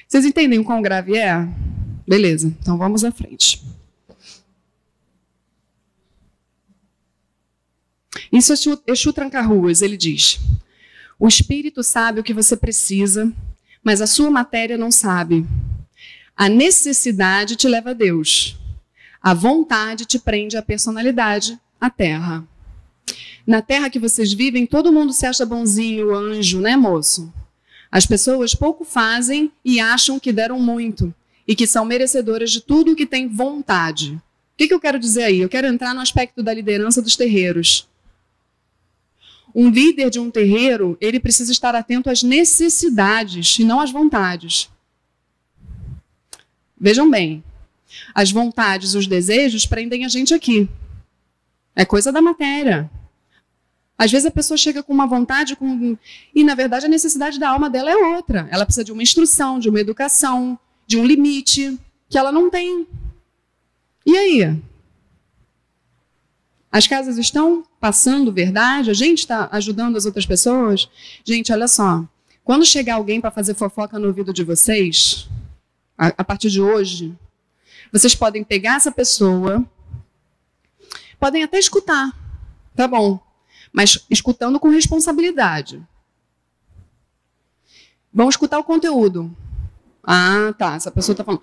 Vocês entendem o quão grave é? Beleza, então vamos à frente. Isso é Exu, Exu Tranca-Ruas, ele diz: O espírito sabe o que você precisa, mas a sua matéria não sabe. A necessidade te leva a Deus. A vontade te prende à personalidade, à terra. Na terra que vocês vivem, todo mundo se acha bonzinho, anjo, né, moço? As pessoas pouco fazem e acham que deram muito e que são merecedoras de tudo o que tem vontade. O que, que eu quero dizer aí? Eu quero entrar no aspecto da liderança dos terreiros. Um líder de um terreiro, ele precisa estar atento às necessidades e não às vontades. Vejam bem, as vontades, os desejos prendem a gente aqui. É coisa da matéria. Às vezes a pessoa chega com uma vontade com... e, na verdade, a necessidade da alma dela é outra. Ela precisa de uma instrução, de uma educação, de um limite que ela não tem. E aí? As casas estão passando verdade? A gente está ajudando as outras pessoas? Gente, olha só. Quando chegar alguém para fazer fofoca no ouvido de vocês, a, a partir de hoje, vocês podem pegar essa pessoa, podem até escutar, tá bom, mas escutando com responsabilidade. Vão escutar o conteúdo, ah, tá. Essa pessoa está falando.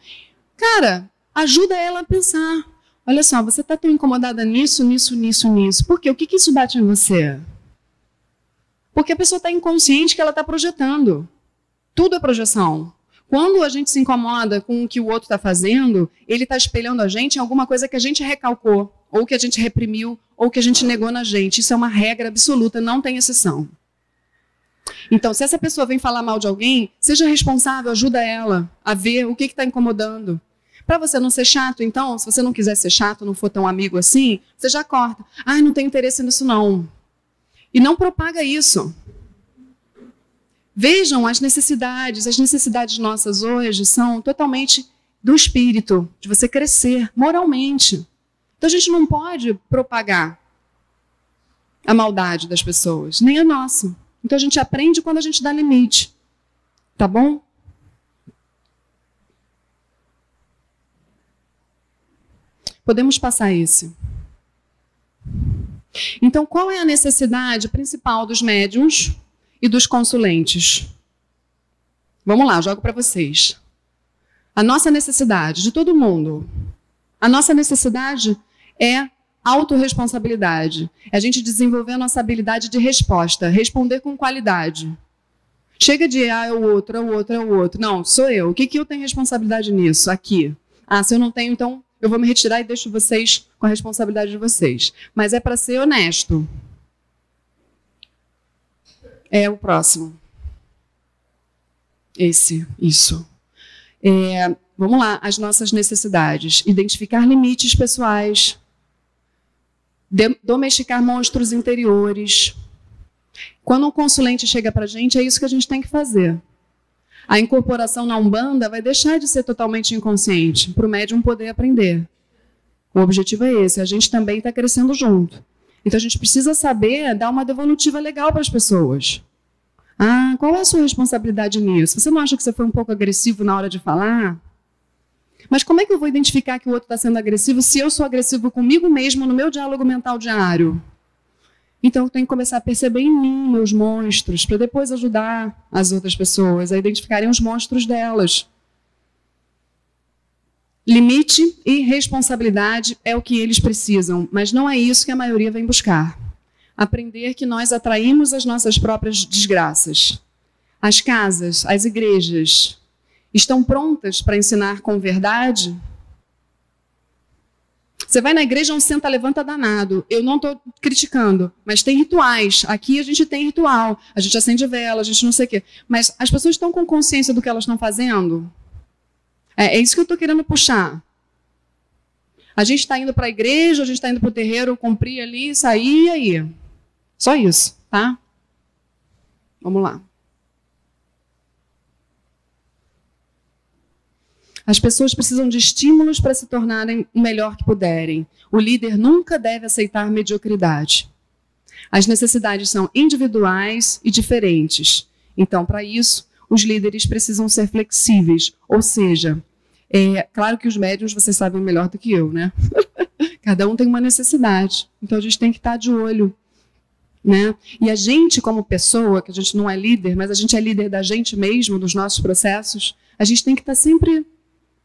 Cara, ajuda ela a pensar. Olha só, você está tão incomodada nisso, nisso, nisso, nisso. Por quê? O que, que isso bate em você? Porque a pessoa está inconsciente que ela está projetando. Tudo é projeção. Quando a gente se incomoda com o que o outro está fazendo, ele está espelhando a gente em alguma coisa que a gente recalcou, ou que a gente reprimiu, ou que a gente negou na gente. Isso é uma regra absoluta, não tem exceção. Então, se essa pessoa vem falar mal de alguém, seja responsável, ajuda ela a ver o que está incomodando. Para você não ser chato, então, se você não quiser ser chato, não for tão amigo assim, você já corta. Ah, não tenho interesse nisso não. E não propaga isso. Vejam as necessidades. As necessidades nossas hoje são totalmente do espírito, de você crescer moralmente. Então a gente não pode propagar a maldade das pessoas, nem a nossa. Então a gente aprende quando a gente dá limite. Tá bom? Podemos passar esse. Então, qual é a necessidade principal dos médiums e dos consulentes? Vamos lá, jogo para vocês. A nossa necessidade, de todo mundo, a nossa necessidade é autorresponsabilidade. É a gente desenvolver a nossa habilidade de resposta, responder com qualidade. Chega de, ah, é o outro, é o outro, é o outro. Não, sou eu. O que, que eu tenho responsabilidade nisso, aqui? Ah, se eu não tenho, então eu vou me retirar e deixo vocês com a responsabilidade de vocês. Mas é para ser honesto. É o próximo. Esse, isso. É, vamos lá, as nossas necessidades. Identificar limites pessoais. domesticar monstros interiores. Quando um consulente chega para a gente, é isso que a gente tem que fazer. A incorporação na Umbanda vai deixar de ser totalmente inconsciente, para o médium poder aprender. O objetivo é esse, a gente também está crescendo junto. Então a gente precisa saber dar uma devolutiva legal para as pessoas. Ah, qual é a sua responsabilidade nisso? Você não acha que você foi um pouco agressivo na hora de falar? Mas como é que eu vou identificar que o outro está sendo agressivo se eu sou agressivo comigo mesmo no meu diálogo mental diário? Então eu tenho que começar a perceber em mim meus monstros, para depois ajudar as outras pessoas a identificarem os monstros delas. Limite e responsabilidade é o que eles precisam, mas não é isso que a maioria vem buscar aprender que nós atraímos as nossas próprias desgraças. As casas, as igrejas estão prontas para ensinar com verdade? Você vai na igreja, um senta, levanta danado. Eu não estou criticando, mas tem rituais. Aqui a gente tem ritual. A gente acende vela, a gente não sei o quê. Mas as pessoas estão com consciência do que elas estão fazendo? É, é isso que eu estou querendo puxar. A gente está indo para a igreja, a gente está indo para o terreiro, cumprir ali, sair e aí. Só isso, tá? Vamos lá. As pessoas precisam de estímulos para se tornarem o melhor que puderem. O líder nunca deve aceitar mediocridade. As necessidades são individuais e diferentes. Então, para isso, os líderes precisam ser flexíveis. Ou seja, é claro que os médios vocês sabem melhor do que eu, né? Cada um tem uma necessidade. Então, a gente tem que estar de olho né? E a gente, como pessoa, que a gente não é líder, mas a gente é líder da gente mesmo, dos nossos processos, a gente tem que estar sempre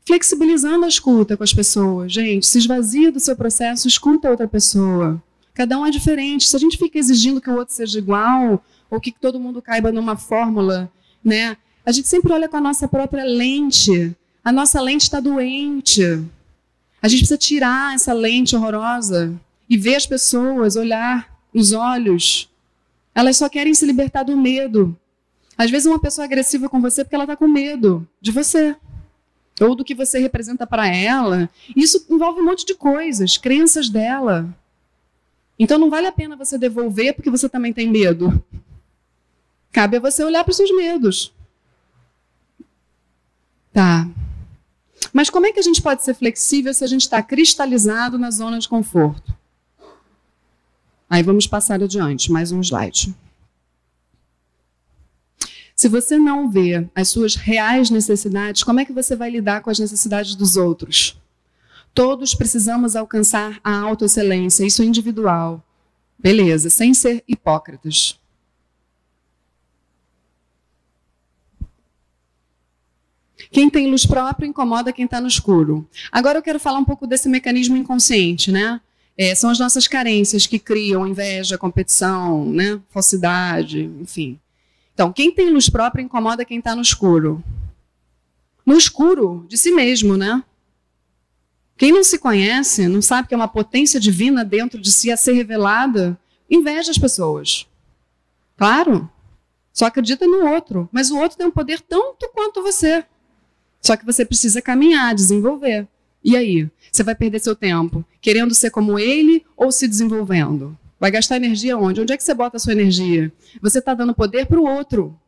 flexibilizando a escuta com as pessoas. Gente, se esvazia do seu processo, escuta a outra pessoa. Cada um é diferente. Se a gente fica exigindo que o outro seja igual, ou que todo mundo caiba numa fórmula, né? A gente sempre olha com a nossa própria lente. A nossa lente está doente. A gente precisa tirar essa lente horrorosa e ver as pessoas, olhar os olhos, elas só querem se libertar do medo. Às vezes, uma pessoa agressiva com você porque ela está com medo de você. Ou do que você representa para ela. Isso envolve um monte de coisas, crenças dela. Então, não vale a pena você devolver porque você também tem medo. Cabe a você olhar para os seus medos. Tá. Mas como é que a gente pode ser flexível se a gente está cristalizado na zona de conforto? Aí vamos passar adiante, mais um slide. Se você não vê as suas reais necessidades, como é que você vai lidar com as necessidades dos outros? Todos precisamos alcançar a autoexcelência, isso é individual. Beleza, sem ser hipócritas. Quem tem luz própria incomoda quem está no escuro. Agora eu quero falar um pouco desse mecanismo inconsciente, né? É, são as nossas carências que criam inveja, competição, né? falsidade, enfim. Então, quem tem luz própria incomoda quem está no escuro. No escuro de si mesmo, né? Quem não se conhece, não sabe que é uma potência divina dentro de si a ser revelada, inveja as pessoas. Claro. Só acredita no outro. Mas o outro tem um poder tanto quanto você. Só que você precisa caminhar, desenvolver. E aí? Você vai perder seu tempo querendo ser como ele ou se desenvolvendo? Vai gastar energia onde? Onde é que você bota a sua energia? Você está dando poder para o outro.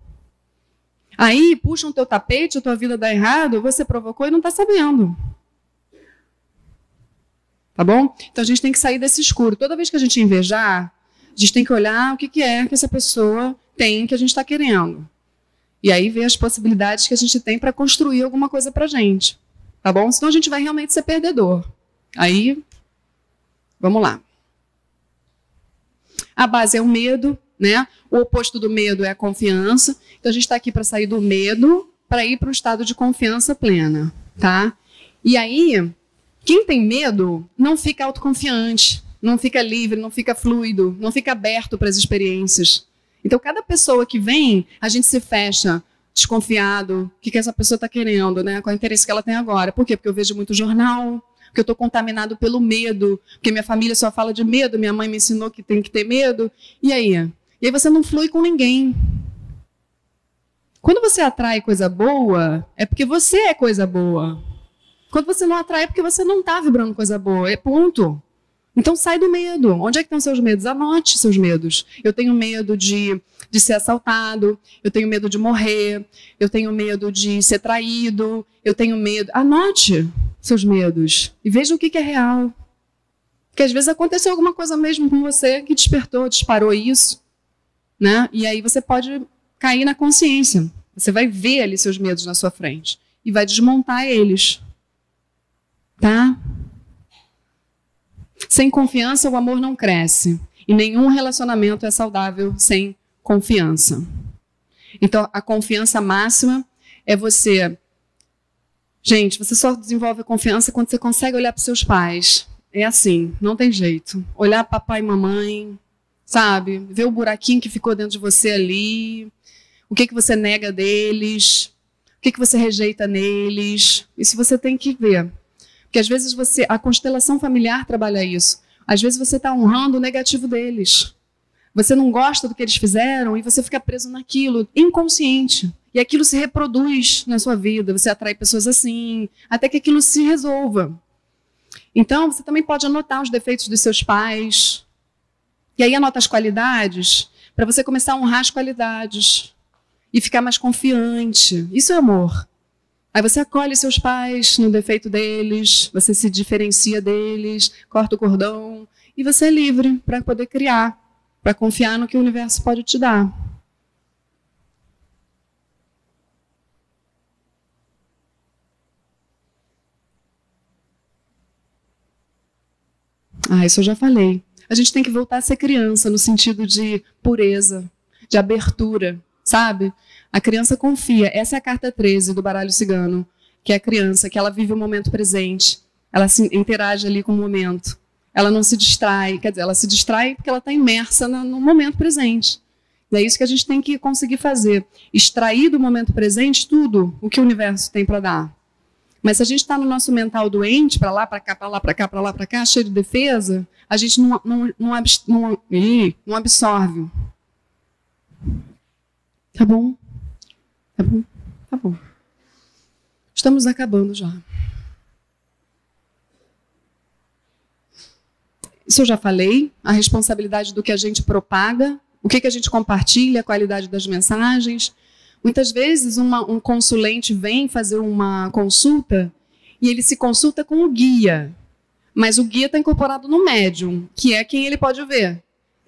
Aí puxam o teu tapete, a tua vida dá errado, você provocou e não está sabendo. Tá bom? Então a gente tem que sair desse escuro. Toda vez que a gente invejar, a gente tem que olhar o que, que é que essa pessoa tem que a gente está querendo. E aí ver as possibilidades que a gente tem para construir alguma coisa para gente. Tá bom? Senão a gente vai realmente ser perdedor. Aí, vamos lá. A base é o medo, né? O oposto do medo é a confiança. Então a gente está aqui para sair do medo para ir para o estado de confiança plena, tá? E aí, quem tem medo não fica autoconfiante, não fica livre, não fica fluido, não fica aberto para as experiências. Então, cada pessoa que vem, a gente se fecha, desconfiado, o que, que essa pessoa está querendo, né? Qual é o interesse que ela tem agora? Por quê? Porque eu vejo muito jornal, porque eu estou contaminado pelo medo, porque minha família só fala de medo, minha mãe me ensinou que tem que ter medo. E aí? E aí você não flui com ninguém. Quando você atrai coisa boa, é porque você é coisa boa. Quando você não atrai, é porque você não está vibrando coisa boa. É ponto. Então sai do medo. Onde é que estão seus medos? Anote seus medos. Eu tenho medo de, de ser assaltado, eu tenho medo de morrer, eu tenho medo de ser traído, eu tenho medo. Anote seus medos e veja o que, que é real. Porque às vezes aconteceu alguma coisa mesmo com você que despertou, disparou isso, né? E aí você pode cair na consciência. Você vai ver ali seus medos na sua frente e vai desmontar eles. Tá? Sem confiança, o amor não cresce. E nenhum relacionamento é saudável sem confiança. Então, a confiança máxima é você. Gente, você só desenvolve a confiança quando você consegue olhar para seus pais. É assim, não tem jeito. Olhar papai e mamãe, sabe? Ver o buraquinho que ficou dentro de você ali. O que, que você nega deles. O que, que você rejeita neles. Isso você tem que ver. Porque às vezes você, a constelação familiar trabalha isso. Às vezes você está honrando o negativo deles. Você não gosta do que eles fizeram e você fica preso naquilo, inconsciente. E aquilo se reproduz na sua vida. Você atrai pessoas assim, até que aquilo se resolva. Então, você também pode anotar os defeitos dos seus pais. E aí anota as qualidades, para você começar a honrar as qualidades e ficar mais confiante. Isso é amor. Aí você acolhe seus pais no defeito deles, você se diferencia deles, corta o cordão e você é livre para poder criar, para confiar no que o universo pode te dar. Ah, isso eu já falei. A gente tem que voltar a ser criança no sentido de pureza, de abertura, sabe? A criança confia. Essa é a carta 13 do baralho cigano, que é a criança, que ela vive o momento presente. Ela se interage ali com o momento. Ela não se distrai, quer dizer, ela se distrai porque ela está imersa no momento presente. E é isso que a gente tem que conseguir fazer. Extrair do momento presente tudo o que o universo tem para dar. Mas se a gente está no nosso mental doente, para lá, para cá, para lá, para cá, para lá, para cá, cheio de defesa, a gente não, não, não, não, não absorve. Tá bom? Tá bom? Tá bom. Estamos acabando já. Isso eu já falei, a responsabilidade do que a gente propaga, o que, que a gente compartilha, a qualidade das mensagens. Muitas vezes uma, um consulente vem fazer uma consulta e ele se consulta com o guia, mas o guia está incorporado no médium, que é quem ele pode ver.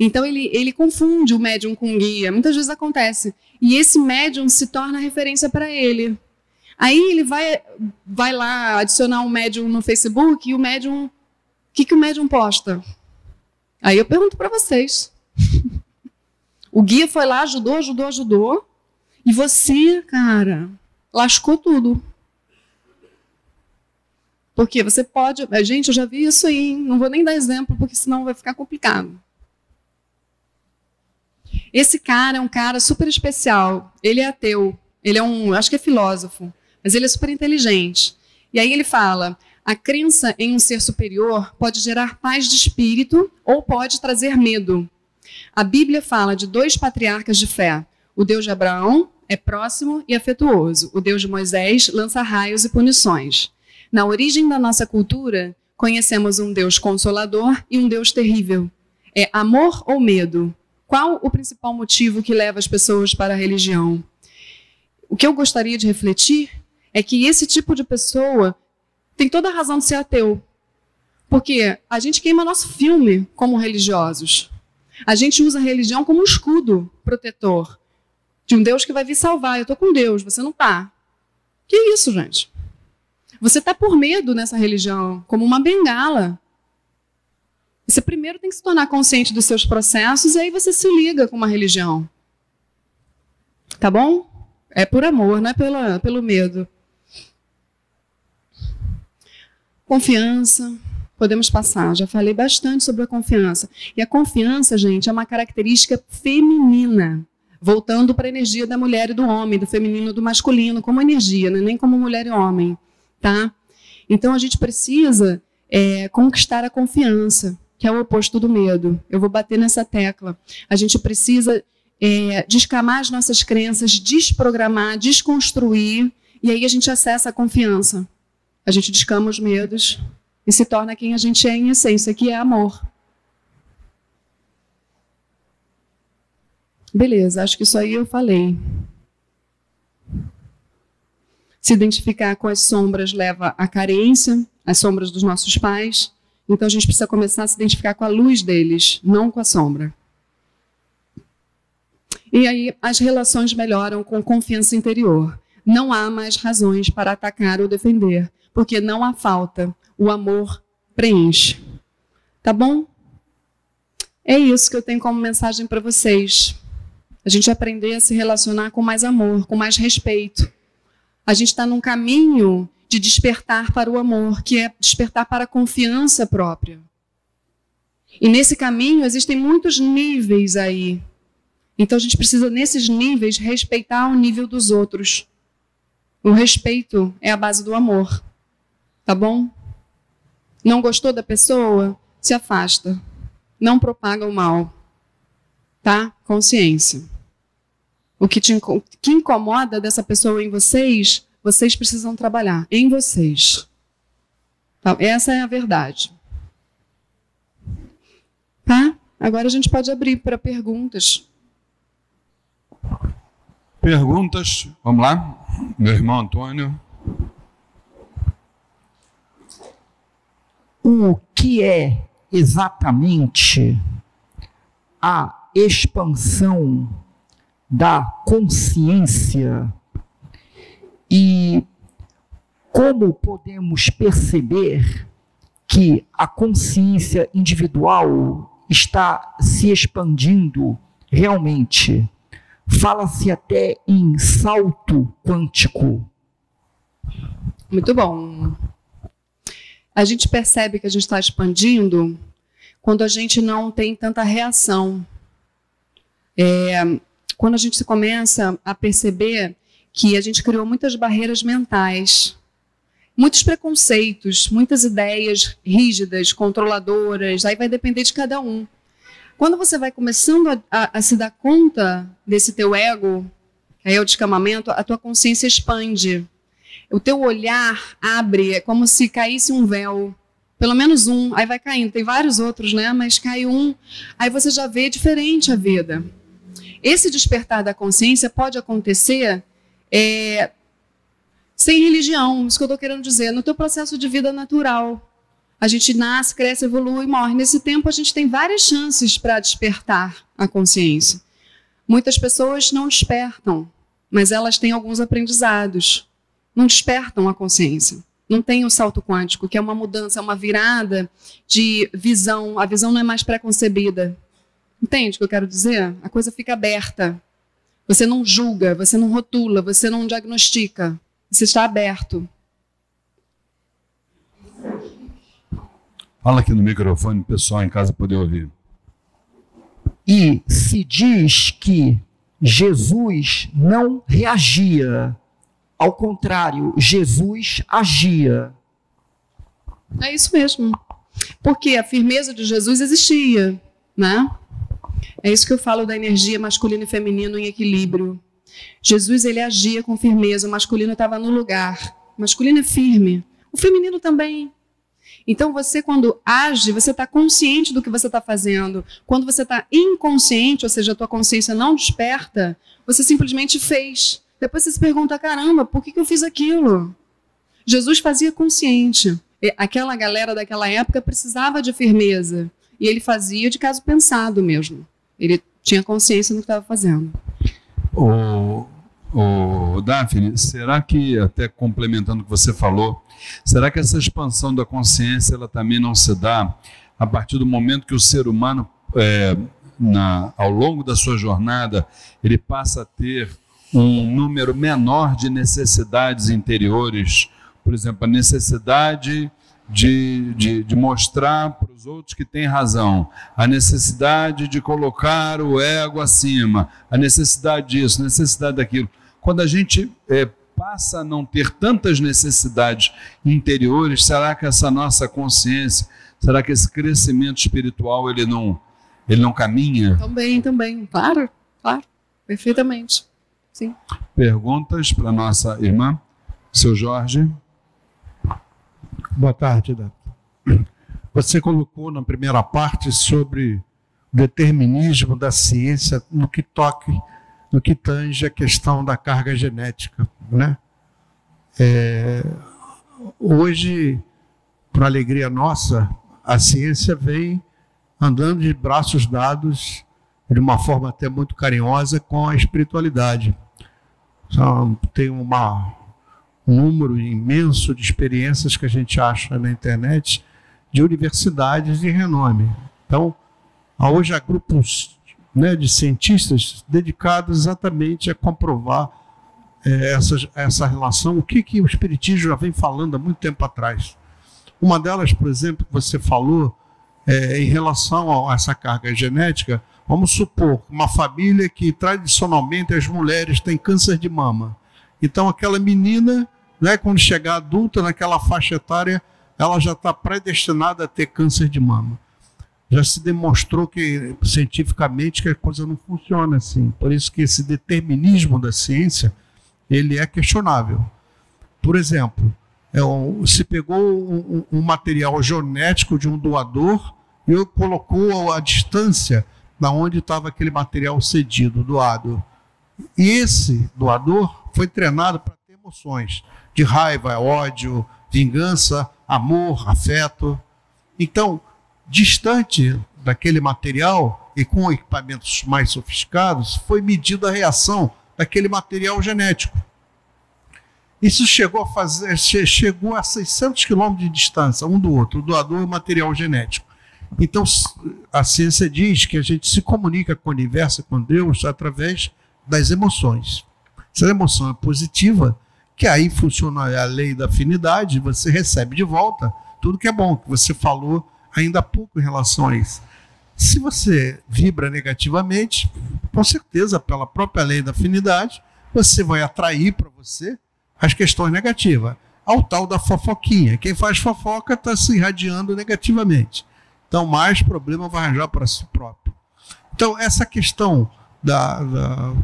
Então ele, ele confunde o médium com o guia. Muitas vezes acontece. E esse médium se torna referência para ele. Aí ele vai, vai lá adicionar um médium no Facebook e o médium. O que, que o médium posta? Aí eu pergunto para vocês. o guia foi lá, ajudou, ajudou, ajudou. E você, cara, lascou tudo. Porque você pode. Gente, eu já vi isso aí. Não vou nem dar exemplo, porque senão vai ficar complicado. Esse cara é um cara super especial. Ele é ateu. Ele é um, acho que é filósofo, mas ele é super inteligente. E aí ele fala: a crença em um ser superior pode gerar paz de espírito ou pode trazer medo. A Bíblia fala de dois patriarcas de fé, o Deus de Abraão é próximo e afetuoso. O Deus de Moisés lança raios e punições. Na origem da nossa cultura, conhecemos um Deus consolador e um Deus terrível. É amor ou medo? Qual o principal motivo que leva as pessoas para a religião? O que eu gostaria de refletir é que esse tipo de pessoa tem toda a razão de ser ateu. Porque a gente queima nosso filme como religiosos. A gente usa a religião como um escudo protetor de um Deus que vai vir salvar. Eu estou com Deus, você não está. Que isso, gente? Você está por medo nessa religião, como uma bengala. Você primeiro tem que se tornar consciente dos seus processos e aí você se liga com uma religião. Tá bom? É por amor, não é pela, pelo medo. Confiança. Podemos passar. Já falei bastante sobre a confiança. E a confiança, gente, é uma característica feminina. Voltando para a energia da mulher e do homem, do feminino e do masculino, como energia, né? nem como mulher e homem. Tá? Então a gente precisa é, conquistar a confiança que é o oposto do medo. Eu vou bater nessa tecla. A gente precisa é, descamar as nossas crenças, desprogramar, desconstruir, e aí a gente acessa a confiança. A gente descama os medos e se torna quem a gente é em essência, que é amor. Beleza, acho que isso aí eu falei. Se identificar com as sombras leva à carência, as sombras dos nossos pais. Então a gente precisa começar a se identificar com a luz deles, não com a sombra. E aí as relações melhoram com confiança interior. Não há mais razões para atacar ou defender, porque não há falta. O amor preenche. Tá bom? É isso que eu tenho como mensagem para vocês. A gente aprender a se relacionar com mais amor, com mais respeito. A gente está num caminho de despertar para o amor, que é despertar para a confiança própria. E nesse caminho existem muitos níveis aí. Então a gente precisa, nesses níveis, respeitar o nível dos outros. O respeito é a base do amor. Tá bom? Não gostou da pessoa? Se afasta. Não propaga o mal. Tá? Consciência. O que, te, que incomoda dessa pessoa em vocês vocês precisam trabalhar em vocês. Então, essa é a verdade. Tá? Agora a gente pode abrir para perguntas. Perguntas? Vamos lá? Meu irmão Antônio. O que é exatamente a expansão da consciência e como podemos perceber que a consciência individual está se expandindo realmente? Fala-se até em salto quântico. Muito bom. A gente percebe que a gente está expandindo quando a gente não tem tanta reação. É, quando a gente começa a perceber que a gente criou muitas barreiras mentais, muitos preconceitos, muitas ideias rígidas, controladoras, aí vai depender de cada um. Quando você vai começando a, a, a se dar conta desse teu ego, aí é o descamamento, a tua consciência expande. O teu olhar abre, é como se caísse um véu. Pelo menos um, aí vai caindo. Tem vários outros, né? Mas cai um, aí você já vê diferente a vida. Esse despertar da consciência pode acontecer é, sem religião, isso que eu estou querendo dizer, no teu processo de vida natural. A gente nasce, cresce, evolui e morre. Nesse tempo, a gente tem várias chances para despertar a consciência. Muitas pessoas não despertam, mas elas têm alguns aprendizados. Não despertam a consciência. Não tem o um salto quântico, que é uma mudança, é uma virada de visão. A visão não é mais pré-concebida. Entende o que eu quero dizer? A coisa fica aberta. Você não julga, você não rotula, você não diagnostica. Você está aberto. Fala aqui no microfone, o pessoal em casa poder ouvir. E se diz que Jesus não reagia. Ao contrário, Jesus agia. É isso mesmo. Porque a firmeza de Jesus existia, né? É isso que eu falo da energia masculino e feminino em equilíbrio. Jesus ele agia com firmeza, o masculino estava no lugar. O masculino é firme. O feminino também. Então você quando age, você está consciente do que você está fazendo. Quando você está inconsciente, ou seja, a tua consciência não desperta, você simplesmente fez. Depois você se pergunta, caramba, por que, que eu fiz aquilo? Jesus fazia consciente. Aquela galera daquela época precisava de firmeza. E ele fazia de caso pensado mesmo. Ele tinha consciência do que estava fazendo. O, o Daphne, será que, até complementando o que você falou, será que essa expansão da consciência ela também não se dá a partir do momento que o ser humano, é, na, ao longo da sua jornada, ele passa a ter um número menor de necessidades interiores, por exemplo, a necessidade de, de, de mostrar para os outros que tem razão, a necessidade de colocar o ego acima, a necessidade disso, a necessidade daquilo. Quando a gente é, passa a não ter tantas necessidades interiores, será que essa nossa consciência, será que esse crescimento espiritual ele não, ele não caminha? Também, também, claro, claro, perfeitamente, sim. Perguntas para nossa irmã, seu Jorge. Boa tarde, Dato. Você colocou na primeira parte sobre o determinismo da ciência no que toque, no que tange a questão da carga genética, né? É, hoje, para alegria nossa, a ciência vem andando de braços dados de uma forma até muito carinhosa com a espiritualidade. tem uma um número imenso de experiências que a gente acha na internet de universidades de renome. Então, hoje há grupos né, de cientistas dedicados exatamente a comprovar é, essa, essa relação, o que, que o Espiritismo já vem falando há muito tempo atrás. Uma delas, por exemplo, que você falou, é, em relação a essa carga genética, vamos supor uma família que tradicionalmente as mulheres têm câncer de mama. Então, aquela menina, né, quando chegar adulta, naquela faixa etária, ela já está predestinada a ter câncer de mama. Já se demonstrou que, cientificamente, que a coisa não funciona assim. Por isso que esse determinismo da ciência, ele é questionável. Por exemplo, é um, se pegou um, um, material genético de um doador e colocou a distância da onde estava aquele material cedido, doado. E esse doador foi treinado para ter emoções de raiva, ódio, vingança, amor, afeto. Então, distante daquele material e com equipamentos mais sofisticados, foi medida a reação daquele material genético. Isso chegou a fazer, chegou a 600 quilômetros de distância um do outro, o doador e o material genético. Então, a ciência diz que a gente se comunica com o universo, com Deus, através das emoções. Se a emoção é positiva, que aí funciona a lei da afinidade, você recebe de volta tudo que é bom, que você falou ainda há pouco em relação a isso. Se você vibra negativamente, com certeza, pela própria lei da afinidade, você vai atrair para você as questões negativas. Ao tal da fofoquinha. Quem faz fofoca está se irradiando negativamente. Então, mais problema vai arranjar para si próprio. Então, essa questão da, da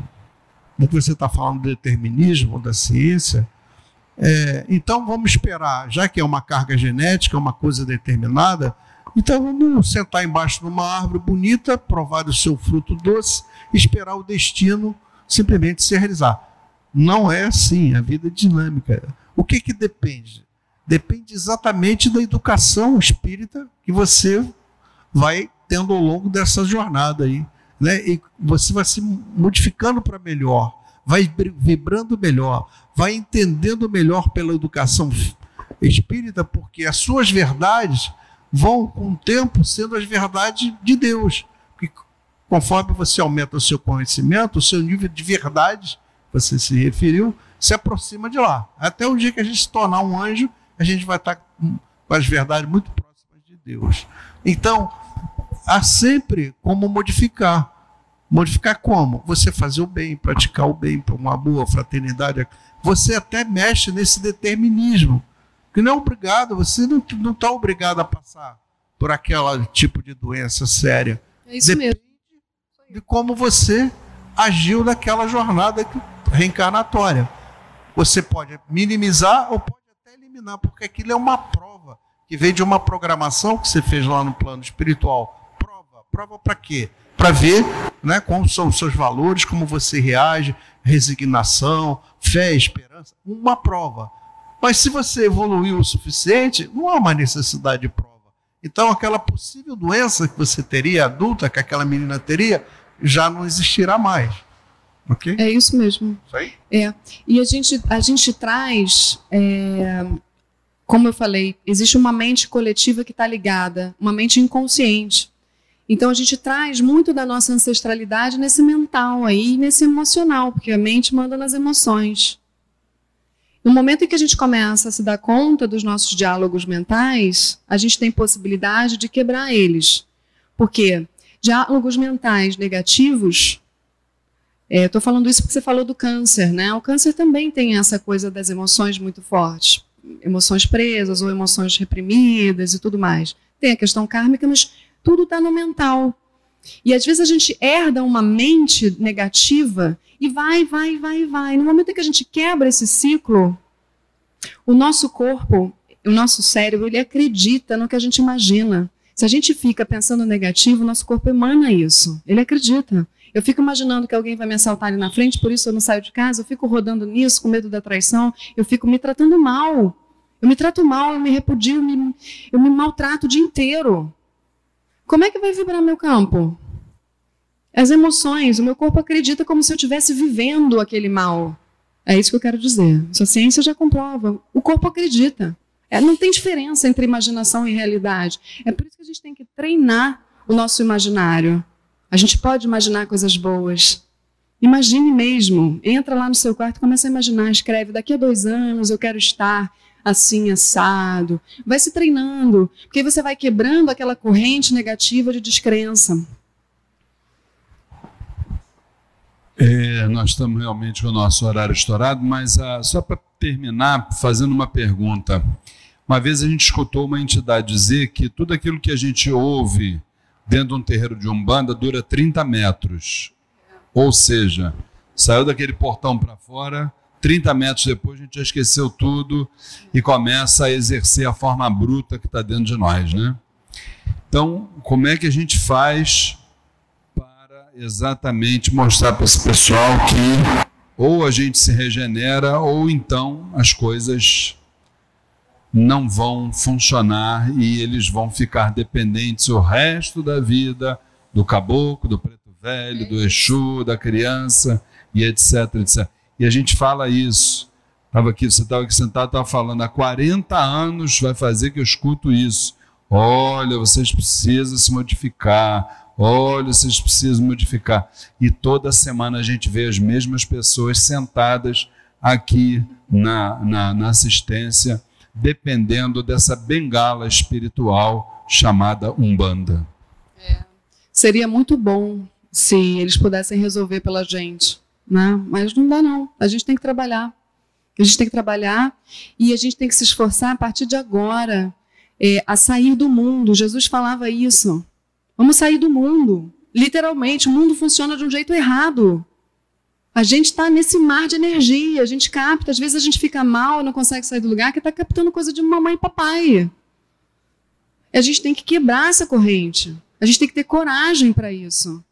do que você está falando do determinismo, da ciência. É, então vamos esperar, já que é uma carga genética, uma coisa determinada, então vamos sentar embaixo de uma árvore bonita, provar o seu fruto doce, esperar o destino simplesmente se realizar. Não é assim, a vida é dinâmica. O que, que depende? Depende exatamente da educação espírita que você vai tendo ao longo dessa jornada aí né? E você vai se modificando para melhor, vai vibrando melhor, vai entendendo melhor pela educação espírita, porque as suas verdades vão com o tempo sendo as verdades de Deus. Porque conforme você aumenta o seu conhecimento, o seu nível de verdade, você se referiu, se aproxima de lá. Até o dia que a gente se tornar um anjo, a gente vai estar com as verdades muito próximas de Deus. Então, há sempre como modificar. Modificar como? Você fazer o bem, praticar o bem, para uma boa fraternidade. Você até mexe nesse determinismo. Que não é obrigado, você não está obrigado a passar por aquele tipo de doença séria. É isso Depende mesmo. de como você agiu naquela jornada reencarnatória. Você pode minimizar ou pode até eliminar, porque aquilo é uma prova que vem de uma programação que você fez lá no plano espiritual. Prova, para quê? Para ver né, como são os seus valores, como você reage, resignação, fé, esperança. Uma prova. Mas se você evoluiu o suficiente, não há mais necessidade de prova. Então, aquela possível doença que você teria, adulta, que aquela menina teria, já não existirá mais. Ok? É isso mesmo. Isso aí? É. E a gente, a gente traz, é, como eu falei, existe uma mente coletiva que está ligada, uma mente inconsciente. Então a gente traz muito da nossa ancestralidade nesse mental aí, nesse emocional, porque a mente manda nas emoções. No momento em que a gente começa a se dar conta dos nossos diálogos mentais, a gente tem possibilidade de quebrar eles. Porque diálogos mentais negativos, estou é, falando isso porque você falou do câncer, né? O câncer também tem essa coisa das emoções muito fortes, emoções presas ou emoções reprimidas e tudo mais. Tem a questão kármica, mas tudo está no mental. E às vezes a gente herda uma mente negativa e vai, vai, vai, vai. No momento em que a gente quebra esse ciclo, o nosso corpo, o nosso cérebro, ele acredita no que a gente imagina. Se a gente fica pensando negativo, o nosso corpo emana isso. Ele acredita. Eu fico imaginando que alguém vai me assaltar ali na frente, por isso eu não saio de casa, eu fico rodando nisso, com medo da traição, eu fico me tratando mal. Eu me trato mal, eu me repudio, eu me, eu me maltrato o dia inteiro. Como é que vai vibrar meu campo? As emoções, o meu corpo acredita como se eu estivesse vivendo aquele mal. É isso que eu quero dizer. Isso a ciência já comprova. O corpo acredita. É, não tem diferença entre imaginação e realidade. É por isso que a gente tem que treinar o nosso imaginário. A gente pode imaginar coisas boas. Imagine mesmo. Entra lá no seu quarto começa a imaginar. Escreve: daqui a dois anos eu quero estar assim assado. Vai se treinando, porque você vai quebrando aquela corrente negativa de descrença. É, nós estamos realmente com o nosso horário estourado, mas ah, só para terminar, fazendo uma pergunta. Uma vez a gente escutou uma entidade dizer que tudo aquilo que a gente ouve dentro de um terreiro de Umbanda dura 30 metros. Ou seja, saiu daquele portão para fora, 30 metros depois a gente já esqueceu tudo e começa a exercer a forma bruta que está dentro de nós, né? Então, como é que a gente faz para exatamente mostrar para esse pessoal que ou a gente se regenera ou então as coisas não vão funcionar e eles vão ficar dependentes o resto da vida do caboclo, do preto velho, do Exu, da criança e etc, etc. E a gente fala isso. Estava aqui, você estava aqui sentado, estava falando, há 40 anos vai fazer que eu escuto isso. Olha, vocês precisam se modificar. Olha, vocês precisam modificar. E toda semana a gente vê as mesmas pessoas sentadas aqui na, na, na assistência, dependendo dessa bengala espiritual chamada Umbanda. É. Seria muito bom se eles pudessem resolver pela gente. Né? Mas não dá, não. A gente tem que trabalhar. A gente tem que trabalhar e a gente tem que se esforçar a partir de agora é, a sair do mundo. Jesus falava isso. Vamos sair do mundo. Literalmente, o mundo funciona de um jeito errado. A gente está nesse mar de energia, a gente capta, às vezes a gente fica mal, não consegue sair do lugar, que está captando coisa de mamãe e papai. A gente tem que quebrar essa corrente. A gente tem que ter coragem para isso.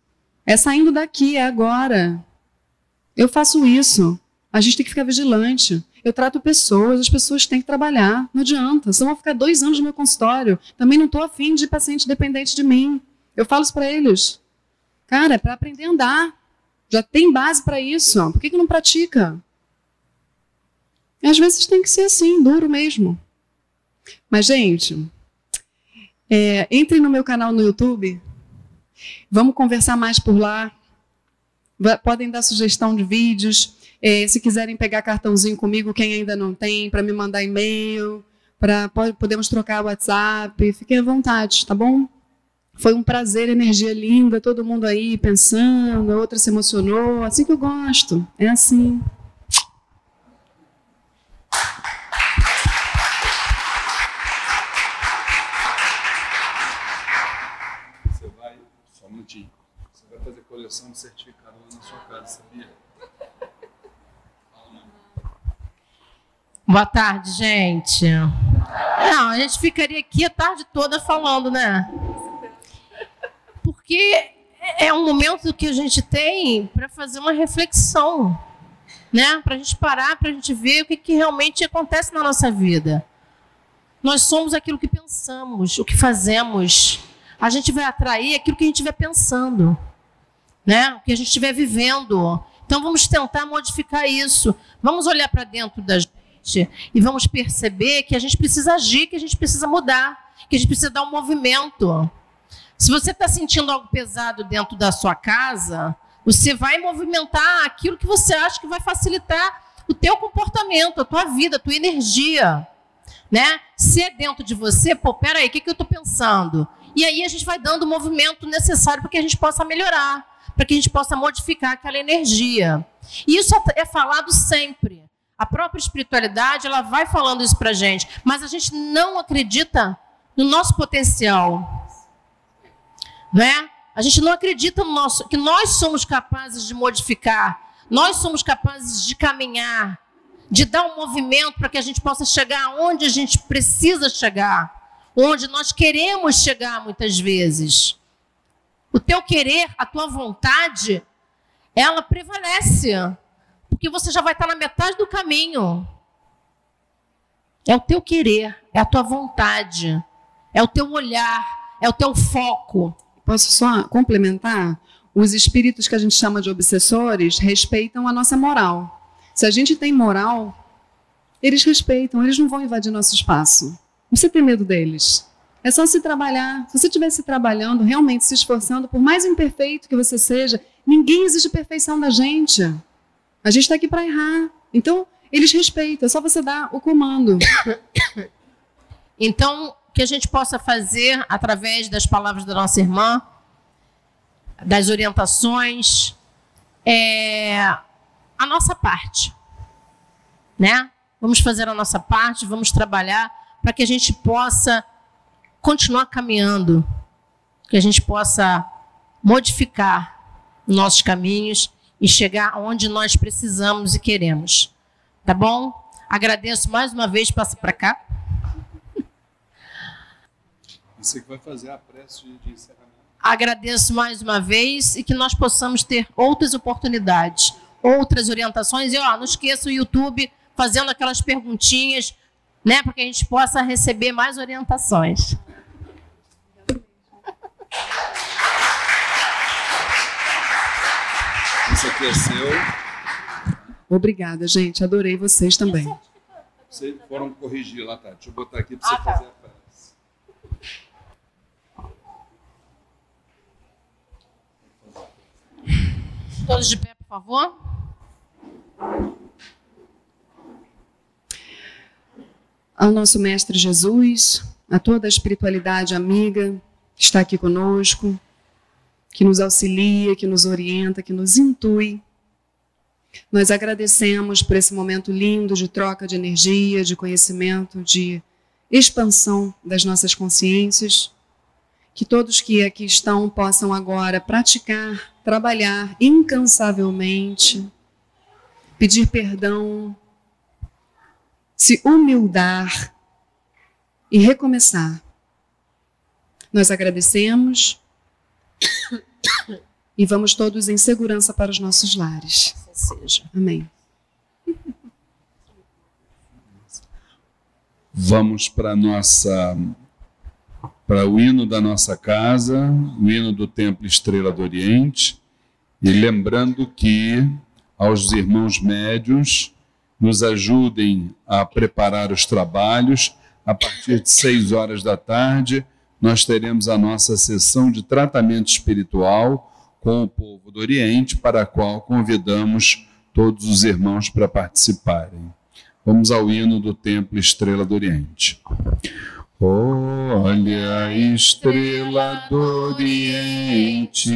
É saindo daqui, é agora. Eu faço isso. A gente tem que ficar vigilante. Eu trato pessoas, as pessoas têm que trabalhar. Não adianta. Senão vão ficar dois anos no meu consultório. Também não estou afim de paciente dependente de mim. Eu falo isso para eles. Cara, é para aprender a andar. Já tem base para isso. Por que, que não pratica? E às vezes tem que ser assim, duro mesmo. Mas, gente, é, entre no meu canal no YouTube. Vamos conversar mais por lá. Podem dar sugestão de vídeos. É, se quiserem pegar cartãozinho comigo, quem ainda não tem, para me mandar e-mail, para podemos trocar WhatsApp. Fiquem à vontade, tá bom? Foi um prazer, energia linda, todo mundo aí pensando, a outra se emocionou. Assim que eu gosto. É assim. Você vai, só um minutinho. Você vai fazer coleção de certificados na sua casa, sabia? Boa tarde, gente. Não, a gente ficaria aqui a tarde toda falando, né? Porque é um momento que a gente tem para fazer uma reflexão, né? Para a gente parar, para a gente ver o que, que realmente acontece na nossa vida. Nós somos aquilo que pensamos, o que fazemos. A gente vai atrair aquilo que a gente estiver pensando, né? O que a gente estiver vivendo. Então vamos tentar modificar isso. Vamos olhar para dentro da e vamos perceber que a gente precisa agir, que a gente precisa mudar, que a gente precisa dar um movimento. Se você está sentindo algo pesado dentro da sua casa, você vai movimentar aquilo que você acha que vai facilitar o teu comportamento, a tua vida, a tua energia. Né? Se é dentro de você, pô, peraí, o que, que eu estou pensando? E aí a gente vai dando o movimento necessário para que a gente possa melhorar, para que a gente possa modificar aquela energia. E isso é, é falado sempre. A própria espiritualidade, ela vai falando isso para a gente, mas a gente não acredita no nosso potencial. Não é? A gente não acredita no nosso, que nós somos capazes de modificar, nós somos capazes de caminhar, de dar um movimento para que a gente possa chegar onde a gente precisa chegar, onde nós queremos chegar muitas vezes. O teu querer, a tua vontade, ela prevalece porque você já vai estar na metade do caminho. É o teu querer, é a tua vontade, é o teu olhar, é o teu foco. Posso só complementar? Os espíritos que a gente chama de obsessores respeitam a nossa moral. Se a gente tem moral, eles respeitam, eles não vão invadir nosso espaço. Precisa ter medo deles. É só se trabalhar. Se você estivesse trabalhando, realmente se esforçando, por mais imperfeito que você seja, ninguém exige perfeição da gente. A gente está aqui para errar. Então, eles respeitam, é só você dar o comando. Então, que a gente possa fazer através das palavras da nossa irmã, das orientações, é, a nossa parte, né? Vamos fazer a nossa parte, vamos trabalhar para que a gente possa continuar caminhando, que a gente possa modificar nossos caminhos e chegar onde nós precisamos e queremos. Tá bom? Agradeço mais uma vez, passa para cá. Você que vai fazer a prece de encerramento. Agradeço mais uma vez e que nós possamos ter outras oportunidades, outras orientações. E ó, não esqueça o YouTube fazendo aquelas perguntinhas, né, para que a gente possa receber mais orientações. Aqui é seu. Obrigada, gente. Adorei vocês também. Vocês foram corrigir lá, tá? Deixa eu botar aqui para você ah, tá. fazer a prece. Todos de pé, por favor. Ao nosso Mestre Jesus, a toda a espiritualidade amiga que está aqui conosco, que nos auxilia, que nos orienta, que nos intui. Nós agradecemos por esse momento lindo de troca de energia, de conhecimento, de expansão das nossas consciências. Que todos que aqui estão possam agora praticar, trabalhar incansavelmente, pedir perdão, se humildar e recomeçar. Nós agradecemos e vamos todos em segurança para os nossos lares. seja. Amém. Vamos para nossa para o hino da nossa casa, o hino do Templo Estrela do Oriente, e lembrando que aos irmãos médios nos ajudem a preparar os trabalhos. A partir de seis horas da tarde, nós teremos a nossa sessão de tratamento espiritual com o povo do Oriente, para a qual convidamos todos os irmãos para participarem. Vamos ao hino do Templo Estrela do Oriente. Olha a estrela do Oriente,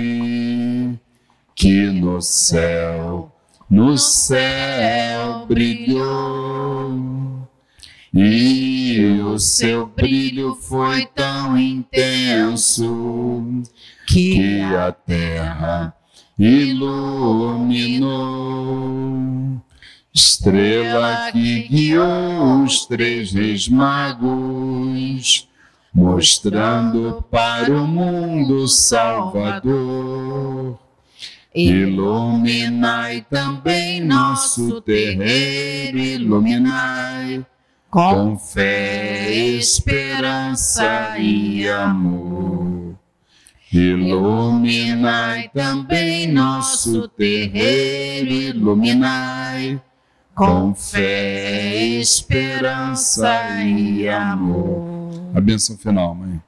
que no céu, no céu brilhou, e o seu brilho foi tão intenso que a terra iluminou estrela que guiou os três reis magos, mostrando para o mundo Salvador. Iluminai também nosso terreiro, iluminai com fé, esperança e amor. Iluminai também nosso terreiro, iluminai com fé, esperança e amor. A bênção final, mãe.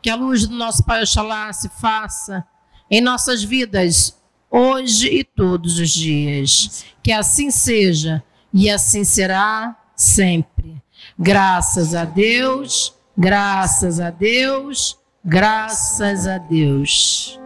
Que a luz do nosso Pai Oxalá se faça em nossas vidas, hoje e todos os dias. Que assim seja e assim será sempre. Graças a Deus, graças a Deus, graças a Deus.